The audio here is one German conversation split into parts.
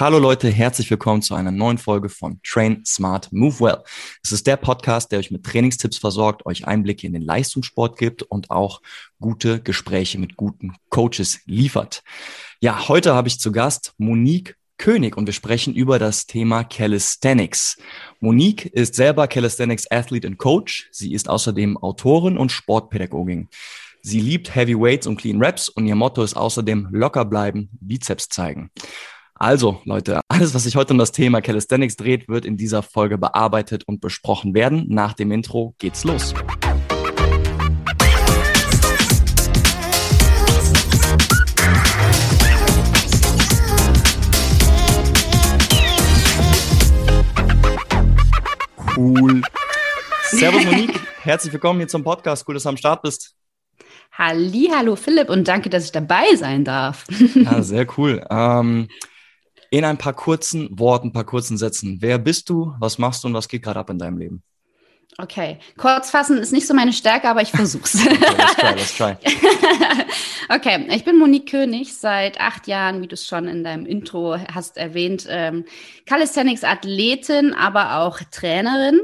Hallo Leute, herzlich willkommen zu einer neuen Folge von Train Smart Move Well. Es ist der Podcast, der euch mit Trainingstipps versorgt, euch Einblicke in den Leistungssport gibt und auch gute Gespräche mit guten Coaches liefert. Ja, heute habe ich zu Gast Monique König und wir sprechen über das Thema Calisthenics. Monique ist selber Calisthenics Athlete und Coach. Sie ist außerdem Autorin und Sportpädagogin. Sie liebt Heavy Weights und Clean Reps und ihr Motto ist außerdem locker bleiben, Bizeps zeigen. Also, Leute, alles, was sich heute um das Thema Calisthenics dreht, wird in dieser Folge bearbeitet und besprochen werden. Nach dem Intro geht's los. Cool. Servus Monique, herzlich willkommen hier zum Podcast. Cool, dass du am Start bist. Halli, hallo Philipp und danke, dass ich dabei sein darf. Ja, sehr cool. Ähm, in ein paar kurzen Worten, ein paar kurzen Sätzen. Wer bist du, was machst du und was geht gerade ab in deinem Leben? Okay, kurz fassen ist nicht so meine Stärke, aber ich versuch's. okay, let's try, let's try. okay, ich bin Monique König, seit acht Jahren, wie du es schon in deinem Intro hast erwähnt, ähm, Calisthenics-Athletin, aber auch Trainerin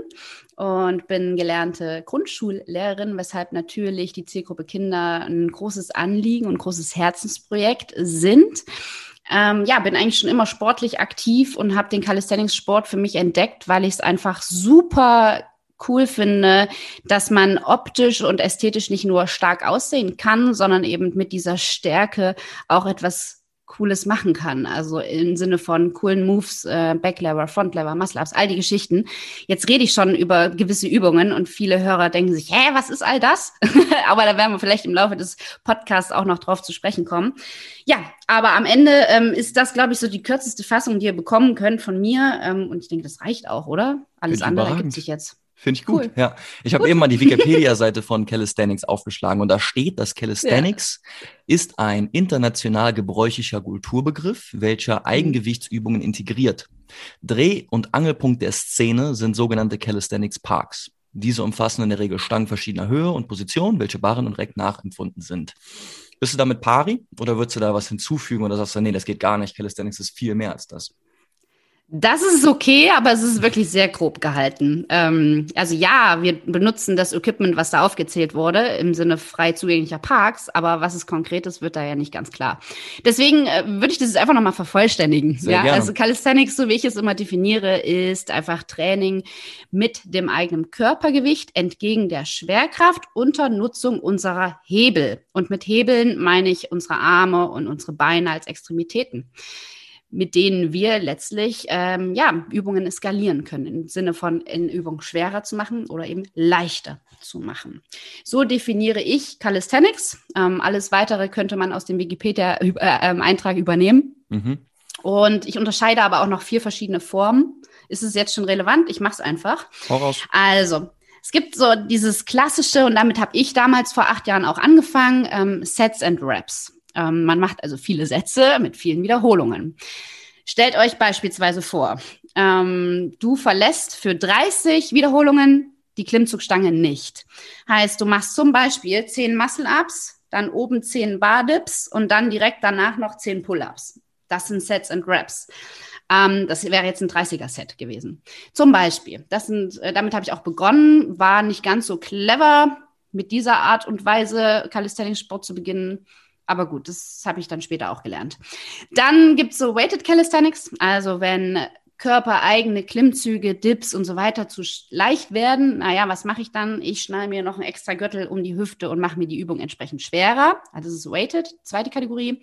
und bin gelernte Grundschullehrerin, weshalb natürlich die Zielgruppe Kinder ein großes Anliegen und großes Herzensprojekt sind. Ähm, ja, bin eigentlich schon immer sportlich aktiv und habe den Calisthenics-Sport für mich entdeckt, weil ich es einfach super cool finde, dass man optisch und ästhetisch nicht nur stark aussehen kann, sondern eben mit dieser Stärke auch etwas Cooles machen kann. Also im Sinne von coolen Moves, äh, Backlever, Frontlever, Muscle-Ups, all die Geschichten. Jetzt rede ich schon über gewisse Übungen und viele Hörer denken sich, hä, was ist all das? aber da werden wir vielleicht im Laufe des Podcasts auch noch drauf zu sprechen kommen. Ja, aber am Ende ähm, ist das, glaube ich, so die kürzeste Fassung, die ihr bekommen könnt von mir. Ähm, und ich denke, das reicht auch, oder? Alles andere gibt sich jetzt. Finde ich gut. Cool. Ja, ich habe eben mal die Wikipedia-Seite von Calisthenics aufgeschlagen und da steht, dass Calisthenics ja. ist ein international gebräuchlicher Kulturbegriff, welcher mhm. Eigengewichtsübungen integriert. Dreh- und Angelpunkt der Szene sind sogenannte Calisthenics Parks. Diese umfassen in der Regel Stangen verschiedener Höhe und Position, welche barren und recht nachempfunden sind. Bist du damit pari oder würdest du da was hinzufügen oder sagst du, nee, das geht gar nicht, Calisthenics ist viel mehr als das? Das ist okay, aber es ist wirklich sehr grob gehalten. Ähm, also ja, wir benutzen das Equipment, was da aufgezählt wurde, im Sinne frei zugänglicher Parks, aber was es konkret ist, wird da ja nicht ganz klar. Deswegen äh, würde ich das jetzt einfach nochmal vervollständigen. Sehr ja, gerne. also Calisthenics, so wie ich es immer definiere, ist einfach Training mit dem eigenen Körpergewicht entgegen der Schwerkraft unter Nutzung unserer Hebel. Und mit Hebeln meine ich unsere Arme und unsere Beine als Extremitäten mit denen wir letztlich ähm, ja, Übungen eskalieren können, im Sinne von in Übung schwerer zu machen oder eben leichter zu machen. So definiere ich Calisthenics. Ähm, alles weitere könnte man aus dem Wikipedia-Eintrag äh, ähm, übernehmen. Mhm. Und ich unterscheide aber auch noch vier verschiedene Formen. Ist es jetzt schon relevant? Ich mache es einfach. Voraus. Also, es gibt so dieses klassische, und damit habe ich damals vor acht Jahren auch angefangen, ähm, Sets and Reps. Ähm, man macht also viele Sätze mit vielen Wiederholungen. Stellt euch beispielsweise vor, ähm, du verlässt für 30 Wiederholungen die Klimmzugstange nicht. Heißt, du machst zum Beispiel 10 Muscle-Ups, dann oben 10 Bar-Dips und dann direkt danach noch 10 Pull-Ups. Das sind Sets and Reps. Ähm, das wäre jetzt ein 30er-Set gewesen. Zum Beispiel, das sind, äh, damit habe ich auch begonnen, war nicht ganz so clever, mit dieser Art und Weise Calisthenics-Sport zu beginnen. Aber gut, das habe ich dann später auch gelernt. Dann gibt es so Weighted Calisthenics, also wenn körpereigene Klimmzüge, Dips und so weiter zu leicht werden, naja, was mache ich dann? Ich schnalle mir noch einen extra Gürtel um die Hüfte und mache mir die Übung entsprechend schwerer. Also das ist weighted, zweite Kategorie.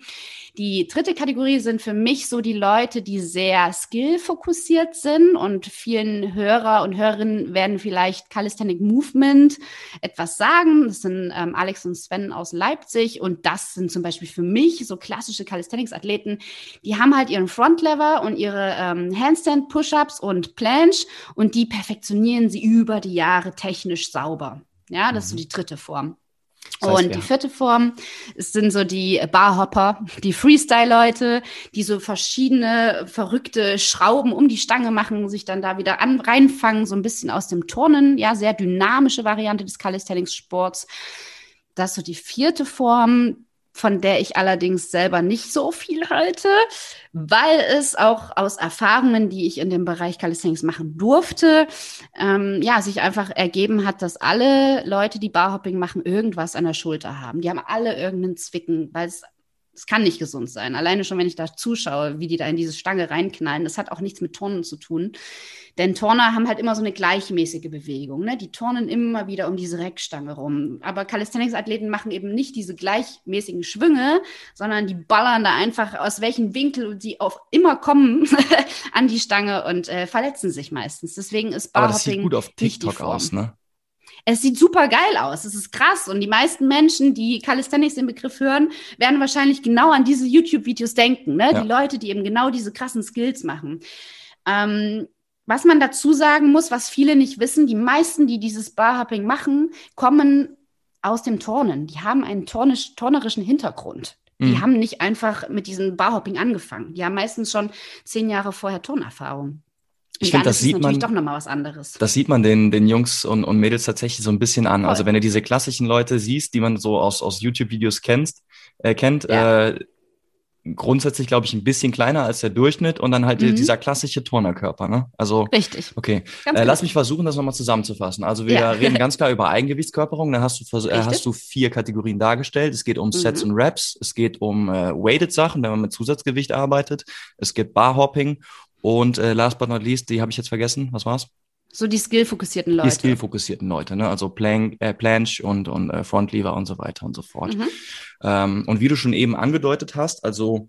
Die dritte Kategorie sind für mich so die Leute, die sehr skill-fokussiert sind und vielen Hörer und Hörerinnen werden vielleicht Calisthenic Movement etwas sagen. Das sind ähm, Alex und Sven aus Leipzig und das sind zum Beispiel für mich so klassische Calisthenics-Athleten, die haben halt ihren Frontlever und ihre ähm, Handstand Handstand, Push-ups und Planche und die perfektionieren sie über die Jahre technisch sauber. Ja, das mhm. ist so die dritte Form. Das heißt, und die vierte Form sind so die Barhopper, die Freestyle-Leute, die so verschiedene verrückte Schrauben um die Stange machen, sich dann da wieder an, reinfangen, so ein bisschen aus dem Turnen. Ja, sehr dynamische Variante des Calisthenics-Sports. Das ist so die vierte Form von der ich allerdings selber nicht so viel halte, weil es auch aus Erfahrungen, die ich in dem Bereich Calisthenics machen durfte, ähm, ja, sich einfach ergeben hat, dass alle Leute, die Barhopping machen, irgendwas an der Schulter haben. Die haben alle irgendeinen Zwicken, weil es es kann nicht gesund sein. Alleine schon, wenn ich da zuschaue, wie die da in diese Stange reinknallen, das hat auch nichts mit Turnen zu tun. Denn Turner haben halt immer so eine gleichmäßige Bewegung. Ne? Die turnen immer wieder um diese Reckstange rum. Aber Calisthenics-Athleten machen eben nicht diese gleichmäßigen Schwünge, sondern die ballern da einfach aus welchem Winkel sie auf immer kommen an die Stange und äh, verletzen sich meistens. Deswegen ist Barhopping Aber das sieht gut auf TikTok aus, ne? Es sieht super geil aus. Es ist krass. Und die meisten Menschen, die Calisthenics den Begriff hören, werden wahrscheinlich genau an diese YouTube-Videos denken. Ne? Ja. Die Leute, die eben genau diese krassen Skills machen. Ähm, was man dazu sagen muss, was viele nicht wissen, die meisten, die dieses Barhopping machen, kommen aus dem Turnen. Die haben einen turnisch, turnerischen Hintergrund. Die mhm. haben nicht einfach mit diesem Barhopping angefangen. Die haben meistens schon zehn Jahre vorher Turnerfahrung. Ich finde, das sieht man doch noch mal was anderes. Das sieht man den den Jungs und, und Mädels tatsächlich so ein bisschen an. Voll. Also wenn du diese klassischen Leute siehst, die man so aus aus YouTube Videos kennst, äh, kennt, ja. äh, grundsätzlich, glaube ich, ein bisschen kleiner als der Durchschnitt und dann halt mhm. dieser klassische Turnerkörper. Ne? Also, Richtig. Okay. Äh, lass mich versuchen, das nochmal zusammenzufassen. Also wir ja. reden ganz klar über Eigengewichtskörperung. Da hast du, äh, hast du vier Kategorien dargestellt. Es geht um mhm. Sets und Reps. Es geht um äh, Weighted-Sachen, wenn man mit Zusatzgewicht arbeitet. Es geht Barhopping. Und äh, last but not least, die habe ich jetzt vergessen. Was war's? So die skillfokussierten Leute. Die skillfokussierten Leute, ne? Also Plank, äh, Planche und, und äh, Frontlever und so weiter und so fort. Mhm. Ähm, und wie du schon eben angedeutet hast, also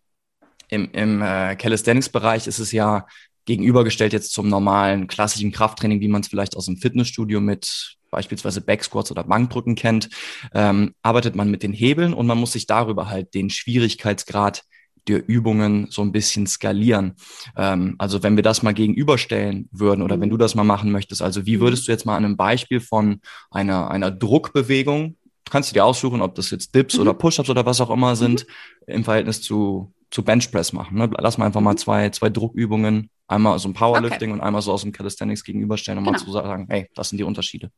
im, im äh, Calisthenics-Bereich ist es ja gegenübergestellt jetzt zum normalen klassischen Krafttraining, wie man es vielleicht aus dem Fitnessstudio mit beispielsweise Backsquats oder Bankdrücken kennt, ähm, arbeitet man mit den Hebeln und man muss sich darüber halt den Schwierigkeitsgrad der Übungen so ein bisschen skalieren. Ähm, also wenn wir das mal gegenüberstellen würden oder mhm. wenn du das mal machen möchtest, also wie mhm. würdest du jetzt mal an einem Beispiel von einer, einer Druckbewegung, kannst du dir aussuchen, ob das jetzt Dips mhm. oder Push-Ups oder was auch immer sind, mhm. im Verhältnis zu, zu Benchpress machen. Ne? Lass mal einfach mal mhm. zwei, zwei Druckübungen, einmal so ein Powerlifting okay. und einmal so aus dem Calisthenics gegenüberstellen, um genau. mal zu sagen, hey, das sind die Unterschiede.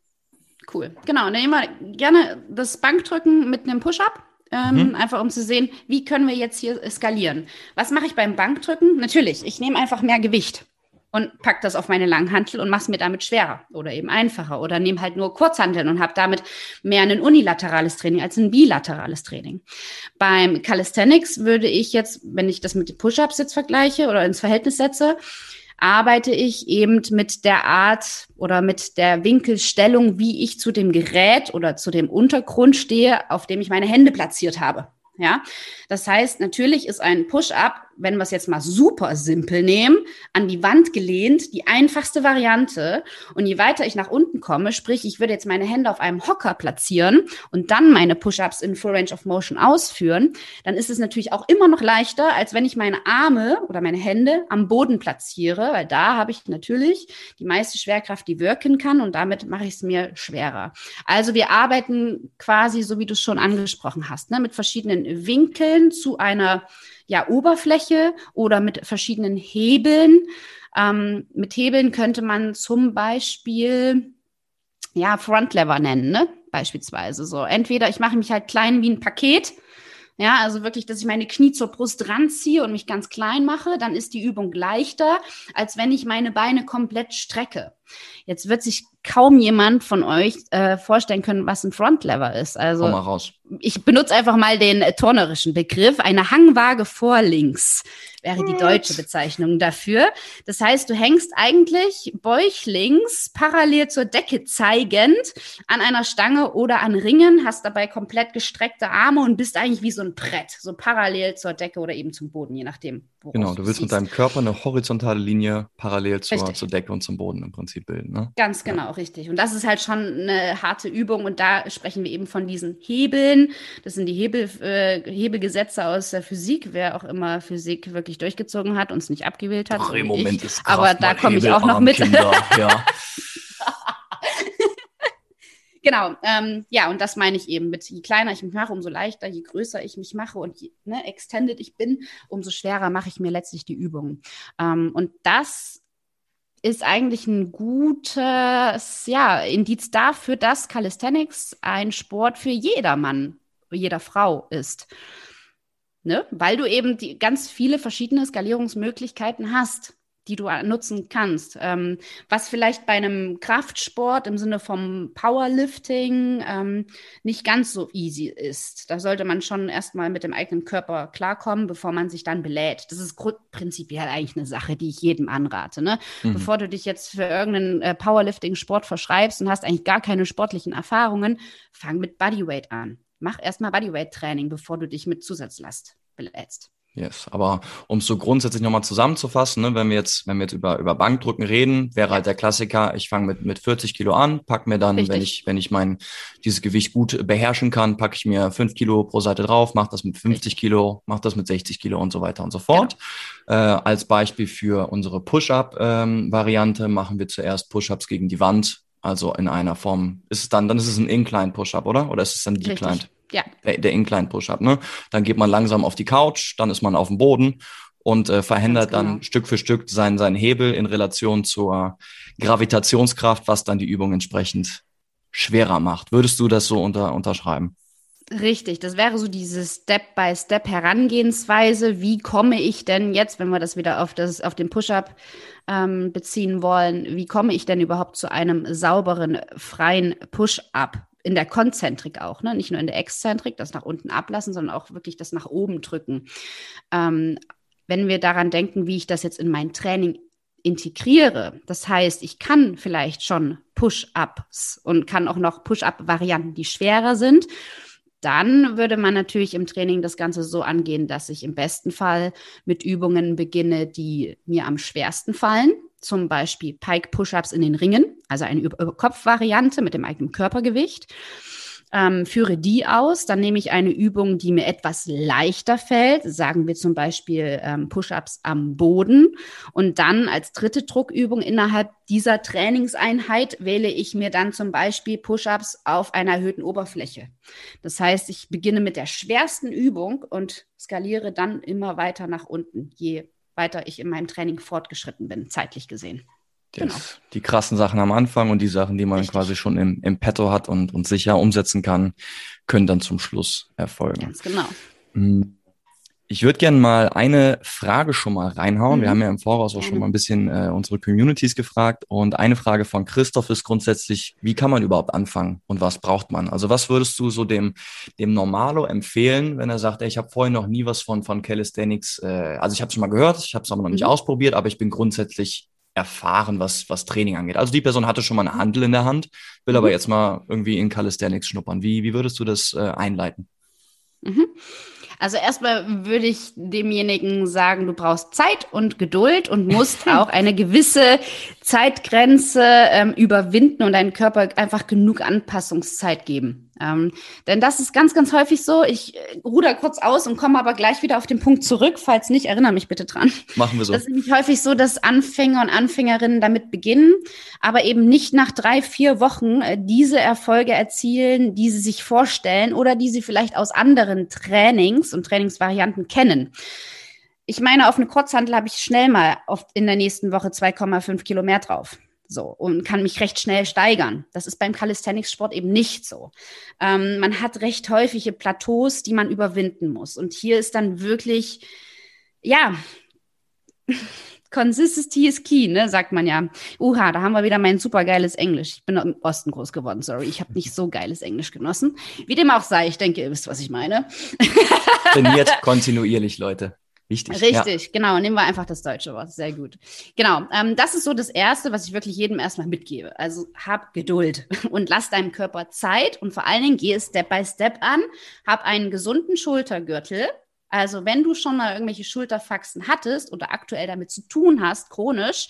Cool. Genau, nehmen wir gerne das Bankdrücken mit einem Push-Up ähm, mhm. einfach um zu sehen, wie können wir jetzt hier skalieren. Was mache ich beim Bankdrücken? Natürlich, ich nehme einfach mehr Gewicht und pack das auf meine Langhantel und mache es mir damit schwerer oder eben einfacher oder nehme halt nur Kurzhanteln und habe damit mehr ein unilaterales Training als ein bilaterales Training. Beim Calisthenics würde ich jetzt, wenn ich das mit den Push-ups jetzt vergleiche oder ins Verhältnis setze, arbeite ich eben mit der Art oder mit der Winkelstellung, wie ich zu dem Gerät oder zu dem Untergrund stehe, auf dem ich meine Hände platziert habe. Ja, das heißt, natürlich ist ein Push-up wenn wir es jetzt mal super simpel nehmen, an die Wand gelehnt, die einfachste Variante. Und je weiter ich nach unten komme, sprich, ich würde jetzt meine Hände auf einem Hocker platzieren und dann meine Push-ups in Full Range of Motion ausführen, dann ist es natürlich auch immer noch leichter, als wenn ich meine Arme oder meine Hände am Boden platziere, weil da habe ich natürlich die meiste Schwerkraft, die wirken kann und damit mache ich es mir schwerer. Also wir arbeiten quasi, so wie du es schon angesprochen hast, ne, mit verschiedenen Winkeln zu einer ja, Oberfläche oder mit verschiedenen Hebeln. Ähm, mit Hebeln könnte man zum Beispiel ja, Frontlever nennen, ne? Beispielsweise so. Entweder ich mache mich halt klein wie ein Paket, ja, also wirklich, dass ich meine Knie zur Brust ranziehe und mich ganz klein mache, dann ist die Übung leichter, als wenn ich meine Beine komplett strecke. Jetzt wird sich kaum jemand von euch äh, vorstellen können, was ein Frontlever ist. Also Komm mal raus. ich benutze einfach mal den äh, turnerischen Begriff. Eine Hangwaage vor links wäre die deutsche Bezeichnung dafür. Das heißt, du hängst eigentlich bäuchlings parallel zur Decke zeigend an einer Stange oder an Ringen, hast dabei komplett gestreckte Arme und bist eigentlich wie so ein Brett, so parallel zur Decke oder eben zum Boden, je nachdem. Genau, du willst mit deinem Körper eine horizontale Linie parallel zur, zur Decke und zum Boden im Prinzip bilden. Ne? Ganz genau, ja. richtig. Und das ist halt schon eine harte Übung. Und da sprechen wir eben von diesen Hebeln. Das sind die Hebel, äh, Hebelgesetze aus der Physik, wer auch immer Physik wirklich durchgezogen hat und es nicht abgewählt hat. Ach, im Moment ich. ist Kraft Aber da komme ich auch noch mit. Kinder, ja. Genau, ähm, ja, und das meine ich eben mit, je kleiner ich mich mache, umso leichter, je größer ich mich mache und je ne, extended ich bin, umso schwerer mache ich mir letztlich die Übungen. Ähm, und das ist eigentlich ein gutes ja, Indiz dafür, dass Calisthenics ein Sport für jedermann jeder Frau ist. Ne? Weil du eben die ganz viele verschiedene Skalierungsmöglichkeiten hast die du nutzen kannst. Ähm, was vielleicht bei einem Kraftsport im Sinne vom Powerlifting ähm, nicht ganz so easy ist. Da sollte man schon erstmal mit dem eigenen Körper klarkommen, bevor man sich dann belädt. Das ist prinzipiell eigentlich eine Sache, die ich jedem anrate. Ne? Mhm. Bevor du dich jetzt für irgendeinen äh, Powerlifting-Sport verschreibst und hast eigentlich gar keine sportlichen Erfahrungen, fang mit Bodyweight an. Mach erstmal Bodyweight-Training, bevor du dich mit Zusatzlast belädst. Yes, aber um es so grundsätzlich nochmal zusammenzufassen, ne, wenn wir jetzt, wenn wir jetzt über, über Bankdrücken reden, wäre halt der Klassiker, ich fange mit, mit 40 Kilo an, pack mir dann, Richtig. wenn ich, wenn ich mein, dieses Gewicht gut beherrschen kann, packe ich mir 5 Kilo pro Seite drauf, mach das mit 50 Richtig. Kilo, mach das mit 60 Kilo und so weiter und so fort. Genau. Äh, als Beispiel für unsere Push-Up-Variante ähm, machen wir zuerst Push-Ups gegen die Wand, also in einer Form. Ist es dann, dann ist es ein Incline Push-Up, oder? Oder ist es dann Decline? Richtig. Ja. Der, der Incline Push-Up, ne? Dann geht man langsam auf die Couch, dann ist man auf dem Boden und äh, verhindert genau. dann Stück für Stück seinen, seinen Hebel in Relation zur Gravitationskraft, was dann die Übung entsprechend schwerer macht. Würdest du das so unter, unterschreiben? Richtig, das wäre so diese Step-by-Step-Herangehensweise. Wie komme ich denn jetzt, wenn wir das wieder auf, das, auf den Push-Up ähm, beziehen wollen, wie komme ich denn überhaupt zu einem sauberen, freien Push-Up? In der Konzentrik auch, ne? nicht nur in der Exzentrik, das nach unten ablassen, sondern auch wirklich das nach oben drücken. Ähm, wenn wir daran denken, wie ich das jetzt in mein Training integriere, das heißt, ich kann vielleicht schon Push-ups und kann auch noch Push-up-Varianten, die schwerer sind, dann würde man natürlich im Training das Ganze so angehen, dass ich im besten Fall mit Übungen beginne, die mir am schwersten fallen zum Beispiel Pike Push-Ups in den Ringen, also eine Kopfvariante mit dem eigenen Körpergewicht. Ähm, führe die aus, dann nehme ich eine Übung, die mir etwas leichter fällt, sagen wir zum Beispiel ähm, Push-ups am Boden. Und dann als dritte Druckübung innerhalb dieser Trainingseinheit wähle ich mir dann zum Beispiel Push-ups auf einer erhöhten Oberfläche. Das heißt, ich beginne mit der schwersten Übung und skaliere dann immer weiter nach unten, je weiter ich in meinem Training fortgeschritten bin, zeitlich gesehen. Genau. Die krassen Sachen am Anfang und die Sachen, die man Richtig. quasi schon im, im Petto hat und, und sicher umsetzen kann, können dann zum Schluss erfolgen. Ganz genau. Hm. Ich würde gerne mal eine Frage schon mal reinhauen. Mhm. Wir haben ja im Voraus auch schon mal ein bisschen äh, unsere Communities gefragt. Und eine Frage von Christoph ist grundsätzlich, wie kann man überhaupt anfangen und was braucht man? Also was würdest du so dem, dem Normalo empfehlen, wenn er sagt, ey, ich habe vorher noch nie was von, von Calisthenics, äh, also ich habe es schon mal gehört, ich habe es aber noch nicht mhm. ausprobiert, aber ich bin grundsätzlich erfahren, was, was Training angeht. Also die Person hatte schon mal eine Handel in der Hand, will mhm. aber jetzt mal irgendwie in Calisthenics schnuppern. Wie, wie würdest du das äh, einleiten? Mhm. Also erstmal würde ich demjenigen sagen, du brauchst Zeit und Geduld und musst auch eine gewisse Zeitgrenze ähm, überwinden und deinem Körper einfach genug Anpassungszeit geben. Ähm, denn das ist ganz, ganz häufig so. Ich äh, ruder kurz aus und komme aber gleich wieder auf den Punkt zurück. Falls nicht, erinnere mich bitte dran. Machen wir so. Das ist nämlich häufig so, dass Anfänger und Anfängerinnen damit beginnen, aber eben nicht nach drei, vier Wochen äh, diese Erfolge erzielen, die sie sich vorstellen oder die sie vielleicht aus anderen Trainings und Trainingsvarianten kennen. Ich meine, auf eine Kurzhandel habe ich schnell mal oft in der nächsten Woche 2,5 Kilo mehr drauf. So, und kann mich recht schnell steigern. Das ist beim Calisthenics-Sport eben nicht so. Ähm, man hat recht häufige Plateaus, die man überwinden muss. Und hier ist dann wirklich, ja, Consistency is key, ne, sagt man ja. Uha, da haben wir wieder mein supergeiles Englisch. Ich bin im Osten groß geworden, sorry. Ich habe nicht so geiles Englisch genossen. Wie dem auch sei, ich denke, ihr wisst, was ich meine. Trainiert kontinuierlich, Leute. Wichtig. Richtig, ja. genau. Nehmen wir einfach das deutsche Wort. Sehr gut. Genau. Ähm, das ist so das Erste, was ich wirklich jedem erstmal mitgebe. Also hab Geduld und lass deinem Körper Zeit und vor allen Dingen geh es Step by Step an. Hab einen gesunden Schultergürtel. Also wenn du schon mal irgendwelche Schulterfaxen hattest oder aktuell damit zu tun hast, chronisch,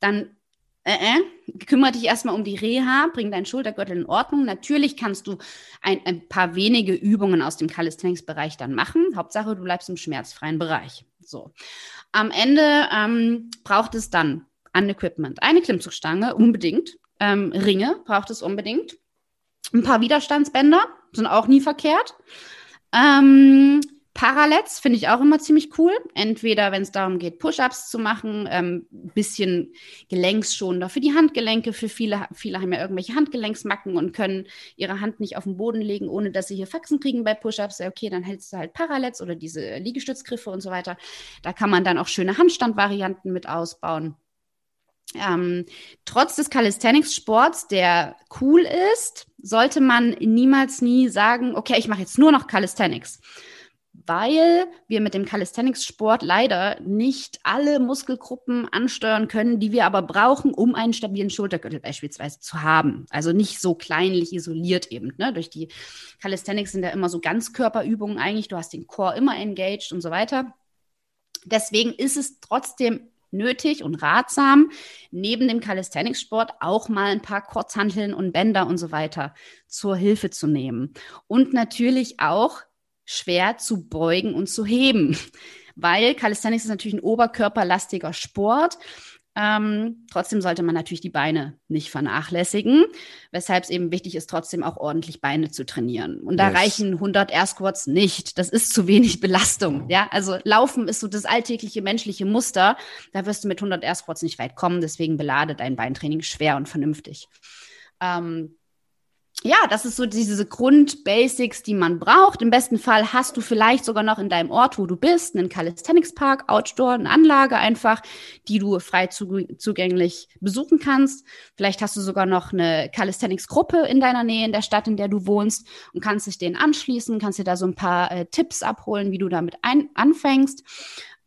dann äh, äh, kümmere dich erstmal um die Reha, bring deinen Schultergürtel in Ordnung. Natürlich kannst du ein, ein paar wenige Übungen aus dem Calisthenics-Bereich dann machen. Hauptsache, du bleibst im schmerzfreien Bereich. So. Am Ende ähm, braucht es dann an Equipment eine Klimmzugstange, unbedingt. Ähm, Ringe braucht es unbedingt. Ein paar Widerstandsbänder sind auch nie verkehrt. Ähm, Parallels finde ich auch immer ziemlich cool. Entweder, wenn es darum geht, Push-ups zu machen, ähm, bisschen gelenksschonender für die Handgelenke. Für viele, viele haben ja irgendwelche Handgelenksmacken und können ihre Hand nicht auf den Boden legen, ohne dass sie hier Faxen kriegen bei Push-ups. Okay, dann hältst du halt Parallels oder diese Liegestützgriffe und so weiter. Da kann man dann auch schöne Handstandvarianten mit ausbauen. Ähm, trotz des Calisthenics-Sports, der cool ist, sollte man niemals nie sagen, okay, ich mache jetzt nur noch Calisthenics weil wir mit dem Calisthenics-Sport leider nicht alle Muskelgruppen ansteuern können, die wir aber brauchen, um einen stabilen Schultergürtel beispielsweise zu haben. Also nicht so kleinlich isoliert eben. Ne? Durch die Calisthenics sind ja immer so Ganzkörperübungen eigentlich. Du hast den Core immer engaged und so weiter. Deswegen ist es trotzdem nötig und ratsam, neben dem Calisthenics-Sport auch mal ein paar Kurzhanteln und Bänder und so weiter zur Hilfe zu nehmen. Und natürlich auch schwer zu beugen und zu heben, weil Calisthenics ist natürlich ein oberkörperlastiger Sport. Ähm, trotzdem sollte man natürlich die Beine nicht vernachlässigen, weshalb es eben wichtig ist, trotzdem auch ordentlich Beine zu trainieren. Und da yes. reichen 100 Air Squats nicht. Das ist zu wenig Belastung. Ja, also Laufen ist so das alltägliche menschliche Muster. Da wirst du mit 100 Air Squats nicht weit kommen. Deswegen belade dein Beintraining schwer und vernünftig. Ähm, ja, das ist so diese Grundbasics, die man braucht. Im besten Fall hast du vielleicht sogar noch in deinem Ort, wo du bist, einen Calisthenics Park, Outdoor, eine Anlage einfach, die du frei zugänglich besuchen kannst. Vielleicht hast du sogar noch eine Calisthenics Gruppe in deiner Nähe, in der Stadt, in der du wohnst und kannst dich denen anschließen, kannst dir da so ein paar äh, Tipps abholen, wie du damit ein anfängst.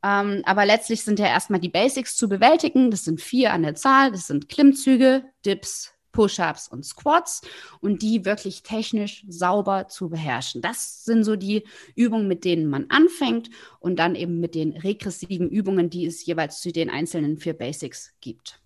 Ähm, aber letztlich sind ja erstmal die Basics zu bewältigen. Das sind vier an der Zahl. Das sind Klimmzüge, Dips, Push-ups und Squats und die wirklich technisch sauber zu beherrschen. Das sind so die Übungen, mit denen man anfängt und dann eben mit den regressiven Übungen, die es jeweils zu den einzelnen vier Basics gibt.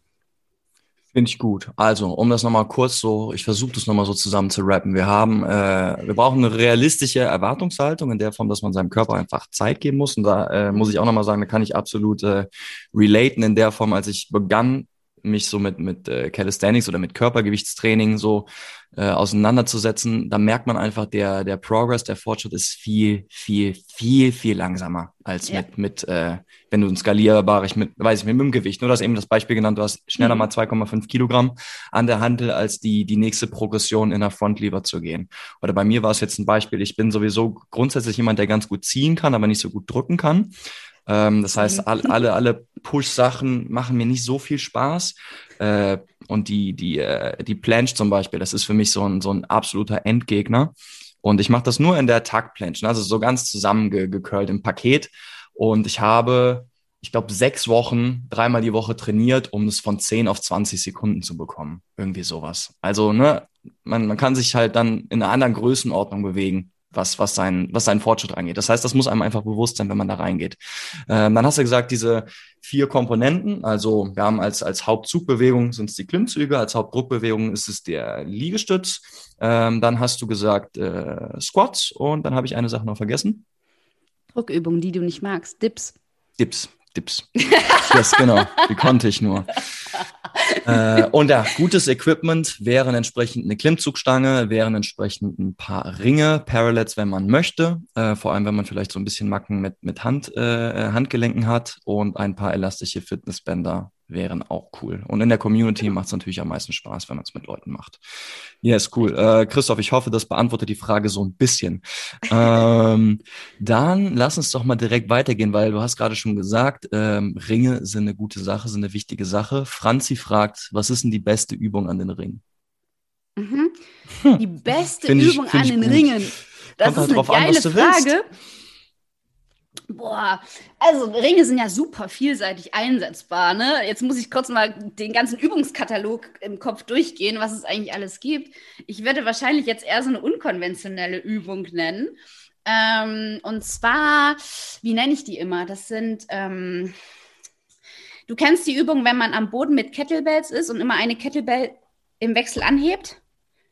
Finde ich gut. Also, um das nochmal kurz so, ich versuche das nochmal so zusammen zu rappen. Wir haben, äh, wir brauchen eine realistische Erwartungshaltung in der Form, dass man seinem Körper einfach Zeit geben muss. Und da äh, muss ich auch nochmal sagen, da kann ich absolut äh, relaten in der Form, als ich begann, mich so mit, mit äh, Calisthenics oder mit Körpergewichtstraining so äh, auseinanderzusetzen, da merkt man einfach, der, der Progress, der Fortschritt ist viel, viel, viel, viel langsamer als ja. mit, mit äh, wenn du ein skalierbares, mit, weiß ich, mit dem Gewicht. Nur das eben das Beispiel genannt, du hast schneller mhm. mal 2,5 Kilogramm an der Handel, als die, die nächste Progression in der Frontlever zu gehen. Oder bei mir war es jetzt ein Beispiel, ich bin sowieso grundsätzlich jemand, der ganz gut ziehen kann, aber nicht so gut drücken kann. Ähm, das heißt, mhm. alle, alle, alle Push-Sachen machen mir nicht so viel Spaß. Äh, und die, die, äh, die Planche zum Beispiel, das ist für mich so ein, so ein absoluter Endgegner. Und ich mache das nur in der Takt-Planche, ne? also so ganz zusammengecurlt im Paket. Und ich habe, ich glaube, sechs Wochen, dreimal die Woche trainiert, um es von 10 auf 20 Sekunden zu bekommen. Irgendwie sowas. Also, ne, man, man kann sich halt dann in einer anderen Größenordnung bewegen was, was, sein, was seinen Fortschritt angeht. Das heißt, das muss einem einfach bewusst sein, wenn man da reingeht. Ähm, dann hast du gesagt, diese vier Komponenten, also wir haben als, als Hauptzugbewegung sind es die Klimmzüge, als Hauptdruckbewegung ist es der Liegestütz. Ähm, dann hast du gesagt äh, Squats und dann habe ich eine Sache noch vergessen. Druckübungen, die du nicht magst, Dips. Dips. Dips. Das genau, wie konnte ich nur. Äh, und ja, gutes Equipment wären entsprechend eine Klimmzugstange, wären entsprechend ein paar Ringe, Parallels, wenn man möchte, äh, vor allem wenn man vielleicht so ein bisschen Macken mit, mit Hand, äh, Handgelenken hat und ein paar elastische Fitnessbänder wären auch cool. Und in der Community macht es natürlich am meisten Spaß, wenn man es mit Leuten macht. Ja, yes, ist cool. Äh, Christoph, ich hoffe, das beantwortet die Frage so ein bisschen. ähm, dann lass uns doch mal direkt weitergehen, weil du hast gerade schon gesagt, ähm, Ringe sind eine gute Sache, sind eine wichtige Sache. Franzi fragt, was ist denn die beste Übung an den Ringen? Mhm. Hm. Die beste hm. Übung ich, an den gut. Ringen. Das Kommt ist halt eine geile an, Frage. Willst. Boah, also Ringe sind ja super vielseitig einsetzbar. Ne? Jetzt muss ich kurz mal den ganzen Übungskatalog im Kopf durchgehen, was es eigentlich alles gibt. Ich werde wahrscheinlich jetzt eher so eine unkonventionelle Übung nennen. Ähm, und zwar, wie nenne ich die immer? Das sind, ähm, du kennst die Übung, wenn man am Boden mit Kettlebells ist und immer eine Kettlebell im Wechsel anhebt?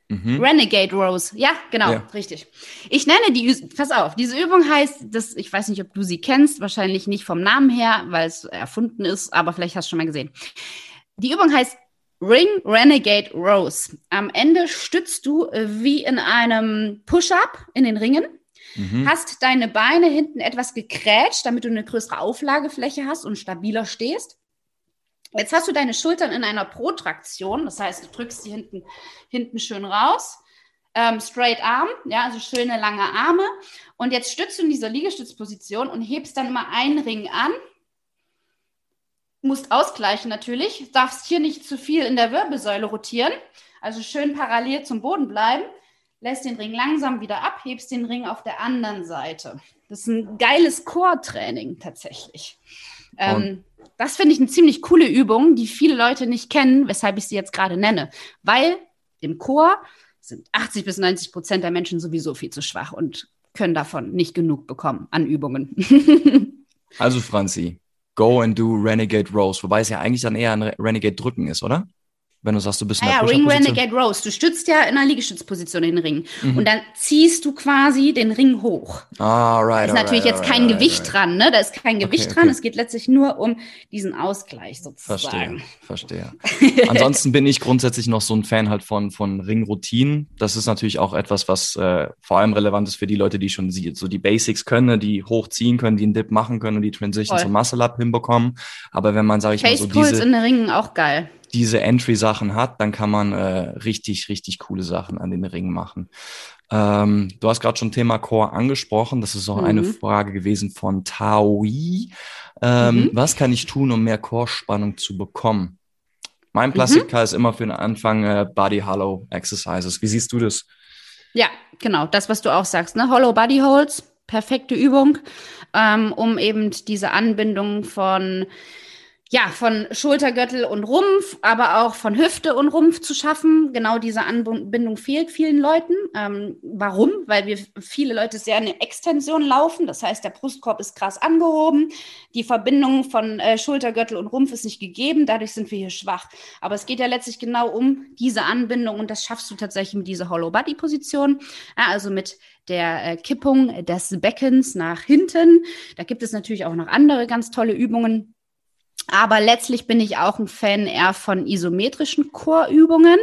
Mhm. Renegade Rose. Ja, genau, ja. richtig. Ich nenne die, pass auf, diese Übung heißt, das, ich weiß nicht, ob du sie kennst, wahrscheinlich nicht vom Namen her, weil es erfunden ist, aber vielleicht hast du schon mal gesehen. Die Übung heißt Ring Renegade Rose. Am Ende stützt du äh, wie in einem Push-Up in den Ringen Mhm. Hast deine Beine hinten etwas gekrätscht, damit du eine größere Auflagefläche hast und stabiler stehst. Jetzt hast du deine Schultern in einer Protraktion, das heißt, du drückst die hinten, hinten schön raus. Ähm, straight Arm, ja, also schöne lange Arme. Und jetzt stützt du in dieser Liegestützposition und hebst dann immer einen Ring an. Musst ausgleichen natürlich, darfst hier nicht zu viel in der Wirbelsäule rotieren, also schön parallel zum Boden bleiben. Lässt den Ring langsam wieder ab, hebst den Ring auf der anderen Seite. Das ist ein geiles Core-Training tatsächlich. Ähm, das finde ich eine ziemlich coole Übung, die viele Leute nicht kennen, weshalb ich sie jetzt gerade nenne. Weil im Chor sind 80 bis 90 Prozent der Menschen sowieso viel zu schwach und können davon nicht genug bekommen an Übungen. also Franzi, go and do Renegade Rose, wobei es ja eigentlich dann eher ein Renegade drücken ist, oder? Wenn du sagst, du bist in der ah, ja, Ring Renegade Rose. Du stützt ja in einer Liegestützposition den Ring. Mhm. Und dann ziehst du quasi den Ring hoch. Ah, right. Da ist natürlich right, jetzt kein right, Gewicht right. dran, ne? Da ist kein Gewicht okay, dran. Okay. Es geht letztlich nur um diesen Ausgleich sozusagen. Verstehe, verstehe. Ansonsten bin ich grundsätzlich noch so ein Fan halt von, von Ringroutinen. Das ist natürlich auch etwas, was äh, vor allem relevant ist für die Leute, die schon so die Basics können, die hochziehen können, die einen Dip machen können und die Transition Voll. zum Muscle Up hinbekommen. Aber wenn man, sage ich Face mal, so diese... in den Ringen auch geil diese Entry-Sachen hat, dann kann man äh, richtig, richtig coole Sachen an den Ringen machen. Ähm, du hast gerade schon Thema Core angesprochen. Das ist auch mhm. eine Frage gewesen von Taui. Ähm, mhm. Was kann ich tun, um mehr Core-Spannung zu bekommen? Mein Klassiker mhm. ist immer für den Anfang äh, Body Hollow Exercises. Wie siehst du das? Ja, genau, das, was du auch sagst, ne? Hollow Body Holds, perfekte Übung, ähm, um eben diese Anbindung von ja, von Schultergürtel und Rumpf, aber auch von Hüfte und Rumpf zu schaffen. Genau diese Anbindung fehlt vielen Leuten. Ähm, warum? Weil wir viele Leute sehr eine Extension laufen. Das heißt, der Brustkorb ist krass angehoben. Die Verbindung von äh, Schultergürtel und Rumpf ist nicht gegeben. Dadurch sind wir hier schwach. Aber es geht ja letztlich genau um diese Anbindung und das schaffst du tatsächlich mit dieser Hollow Body Position. Ja, also mit der äh, Kippung des Beckens nach hinten. Da gibt es natürlich auch noch andere ganz tolle Übungen aber letztlich bin ich auch ein Fan eher von isometrischen Chorübungen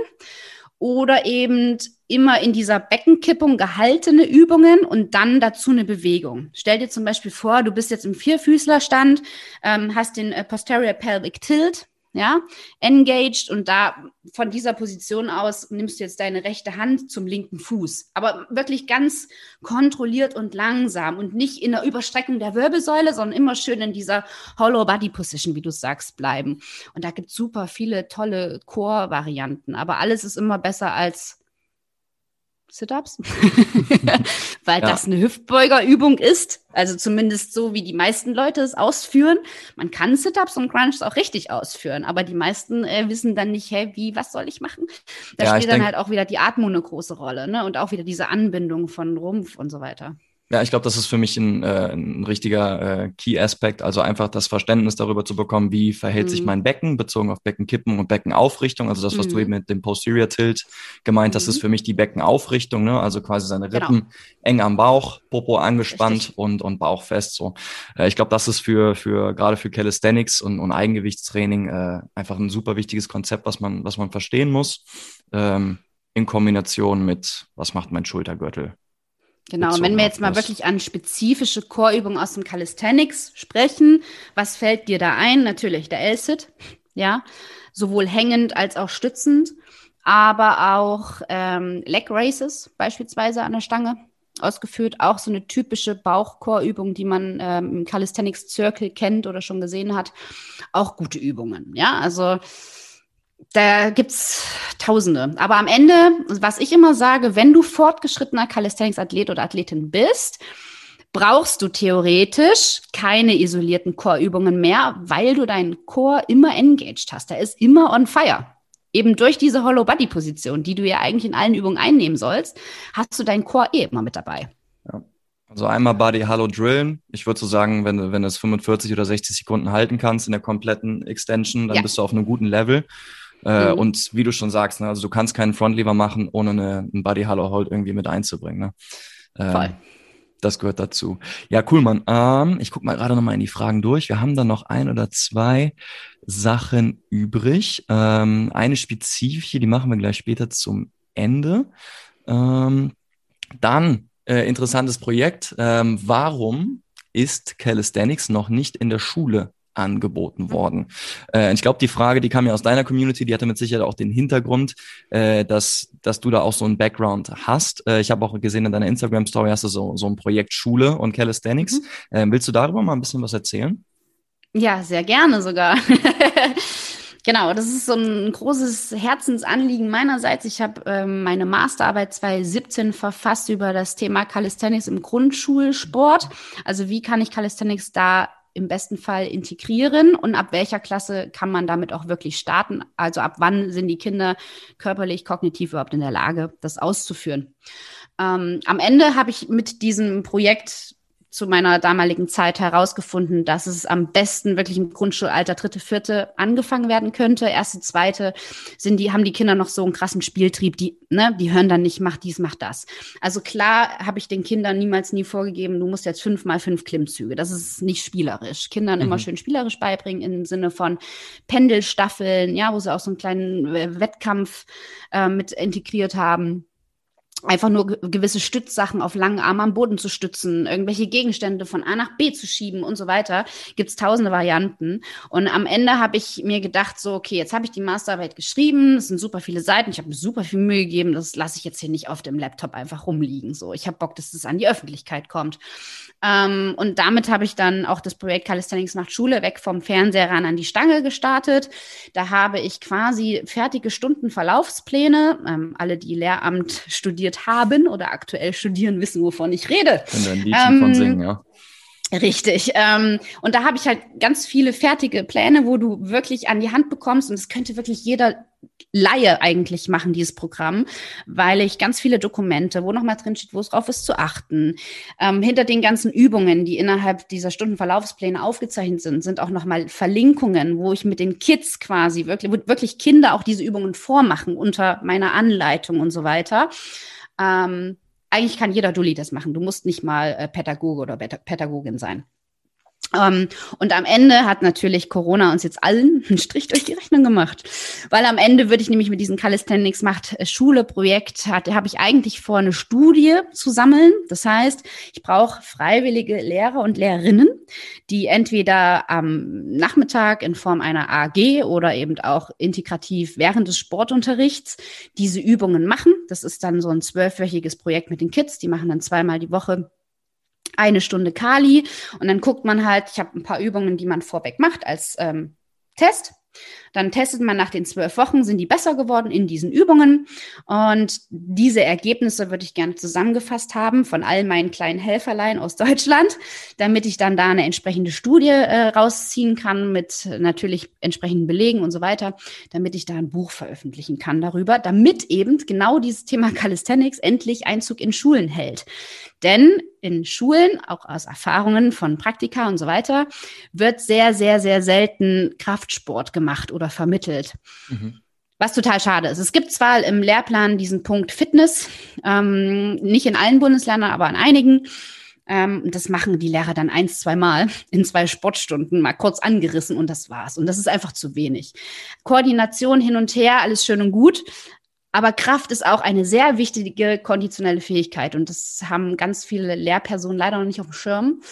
oder eben immer in dieser Beckenkippung gehaltene Übungen und dann dazu eine Bewegung. Stell dir zum Beispiel vor, du bist jetzt im Vierfüßlerstand, ähm, hast den äh, Posterior Pelvic Tilt, ja, engaged und da von dieser Position aus nimmst du jetzt deine rechte Hand zum linken Fuß, aber wirklich ganz kontrolliert und langsam und nicht in der Überstreckung der Wirbelsäule, sondern immer schön in dieser Hollow Body Position, wie du sagst, bleiben. Und da gibt es super viele tolle Core-Varianten, aber alles ist immer besser als Sit-ups, weil ja. das eine Hüftbeugerübung ist. Also zumindest so, wie die meisten Leute es ausführen. Man kann Sit-ups und Crunches auch richtig ausführen, aber die meisten äh, wissen dann nicht, hey, wie, was soll ich machen? Da ja, spielt dann halt auch wieder die Atmung eine große Rolle, ne? Und auch wieder diese Anbindung von Rumpf und so weiter. Ja, ich glaube, das ist für mich ein, äh, ein richtiger äh, Key-Aspekt, also einfach das Verständnis darüber zu bekommen, wie verhält mhm. sich mein Becken, bezogen auf Beckenkippen und Beckenaufrichtung. Also das, was mhm. du eben mit dem Posterior Tilt gemeint hast, mhm. ist für mich die Beckenaufrichtung, ne? also quasi seine genau. Rippen genau. eng am Bauch, Popo angespannt und, und Bauch fest. So. Äh, ich glaube, das ist für, für gerade für Calisthenics und, und Eigengewichtstraining äh, einfach ein super wichtiges Konzept, was man, was man verstehen muss. Ähm, in Kombination mit, was macht mein Schultergürtel Genau, und wenn wir jetzt mal wirklich an spezifische Chorübungen aus dem Calisthenics sprechen, was fällt dir da ein? Natürlich der L-Sit, ja, sowohl hängend als auch stützend, aber auch ähm, Leg Races beispielsweise an der Stange ausgeführt, auch so eine typische Bauchchorübung, die man ähm, im Calisthenics Circle kennt oder schon gesehen hat, auch gute Übungen, ja, also da gibt's Tausende. Aber am Ende, was ich immer sage, wenn du fortgeschrittener Calisthenics-Athlet oder Athletin bist, brauchst du theoretisch keine isolierten Core-Übungen mehr, weil du deinen Core immer engaged hast. Der ist immer on fire. Eben durch diese Hollow-Body-Position, die du ja eigentlich in allen Übungen einnehmen sollst, hast du deinen Core eh immer mit dabei. Ja. Also einmal Body Hollow drillen. Ich würde so sagen, wenn du, wenn du es 45 oder 60 Sekunden halten kannst in der kompletten Extension, dann ja. bist du auf einem guten Level. Äh, mhm. Und wie du schon sagst, ne, also du kannst keinen Frontlever machen, ohne eine, einen Body Hollow Hold irgendwie mit einzubringen. Ne? Voll. Das gehört dazu. Ja, cool, Mann. Ähm, ich guck mal gerade nochmal in die Fragen durch. Wir haben da noch ein oder zwei Sachen übrig. Ähm, eine spezifische, die machen wir gleich später zum Ende. Ähm, dann äh, interessantes Projekt. Ähm, warum ist Calisthenics noch nicht in der Schule angeboten worden. Äh, ich glaube, die Frage, die kam ja aus deiner Community, die hatte mit Sicherheit auch den Hintergrund, äh, dass, dass du da auch so einen Background hast. Äh, ich habe auch gesehen in deiner Instagram-Story hast du so, so ein Projekt Schule und Calisthenics. Mhm. Ähm, willst du darüber mal ein bisschen was erzählen? Ja, sehr gerne sogar. Genau, das ist so ein großes Herzensanliegen meinerseits. Ich habe ähm, meine Masterarbeit 2017 verfasst über das Thema Calisthenics im Grundschulsport. Also wie kann ich Calisthenics da im besten Fall integrieren und ab welcher Klasse kann man damit auch wirklich starten? Also ab wann sind die Kinder körperlich, kognitiv überhaupt in der Lage, das auszuführen? Ähm, am Ende habe ich mit diesem Projekt zu meiner damaligen Zeit herausgefunden, dass es am besten wirklich im Grundschulalter dritte, vierte angefangen werden könnte. Erste, zweite sind die, haben die Kinder noch so einen krassen Spieltrieb, die, ne, die hören dann nicht, mach dies, mach das. Also klar habe ich den Kindern niemals nie vorgegeben, du musst jetzt fünf mal fünf Klimmzüge. Das ist nicht spielerisch. Kindern mhm. immer schön spielerisch beibringen im Sinne von Pendelstaffeln, ja, wo sie auch so einen kleinen äh, Wettkampf äh, mit integriert haben einfach nur gewisse Stützsachen auf langen Armen am Boden zu stützen, irgendwelche Gegenstände von A nach B zu schieben und so weiter, gibt's tausende Varianten. Und am Ende habe ich mir gedacht, so, okay, jetzt habe ich die Masterarbeit geschrieben, es sind super viele Seiten, ich habe mir super viel Mühe gegeben, das lasse ich jetzt hier nicht auf dem Laptop einfach rumliegen. So, ich habe Bock, dass das an die Öffentlichkeit kommt. Ähm, und damit habe ich dann auch das Projekt Calisthenics macht Schule weg vom Fernseher ran an die Stange gestartet. Da habe ich quasi fertige Stundenverlaufspläne. Ähm, alle, die Lehramt studiert haben oder aktuell studieren, wissen, wovon ich rede. Können wir ein Liedchen ähm, von singen, ja. Richtig. Ähm, und da habe ich halt ganz viele fertige Pläne, wo du wirklich an die Hand bekommst. Und das könnte wirklich jeder Laie eigentlich machen, dieses Programm, weil ich ganz viele Dokumente, wo nochmal drin steht, wo es drauf ist zu achten. Ähm, hinter den ganzen Übungen, die innerhalb dieser Stundenverlaufspläne aufgezeichnet sind, sind auch nochmal Verlinkungen, wo ich mit den Kids quasi wirklich, wo wirklich Kinder auch diese Übungen vormachen unter meiner Anleitung und so weiter. Ähm, eigentlich kann jeder Dulli das machen. Du musst nicht mal äh, Pädagoge oder Pädagogin sein. Ähm, und am Ende hat natürlich Corona uns jetzt allen einen Strich durch die Rechnung gemacht. Weil am Ende würde ich nämlich mit diesem Calisthenics macht äh, Schule Projekt, habe ich eigentlich vor, eine Studie zu sammeln. Das heißt, ich brauche freiwillige Lehrer und Lehrerinnen, die entweder am Nachmittag in Form einer AG oder eben auch integrativ während des Sportunterrichts diese Übungen machen. Das ist dann so ein zwölfwöchiges Projekt mit den Kids. Die machen dann zweimal die Woche eine Stunde Kali und dann guckt man halt, ich habe ein paar Übungen, die man vorweg macht als ähm, Test. Dann testet man nach den zwölf Wochen, sind die besser geworden in diesen Übungen. Und diese Ergebnisse würde ich gerne zusammengefasst haben von all meinen kleinen Helferlein aus Deutschland, damit ich dann da eine entsprechende Studie äh, rausziehen kann mit natürlich entsprechenden Belegen und so weiter, damit ich da ein Buch veröffentlichen kann darüber, damit eben genau dieses Thema Calisthenics endlich Einzug in Schulen hält. Denn in Schulen, auch aus Erfahrungen von Praktika und so weiter, wird sehr, sehr, sehr selten Kraftsport gemacht oder vermittelt. Mhm. Was total schade ist. Es gibt zwar im Lehrplan diesen Punkt Fitness, ähm, nicht in allen Bundesländern, aber in einigen. Ähm, das machen die Lehrer dann eins, zwei Mal in zwei Sportstunden mal kurz angerissen und das war's. Und das ist einfach zu wenig. Koordination hin und her, alles schön und gut. Aber Kraft ist auch eine sehr wichtige konditionelle Fähigkeit und das haben ganz viele Lehrpersonen leider noch nicht auf dem Schirm.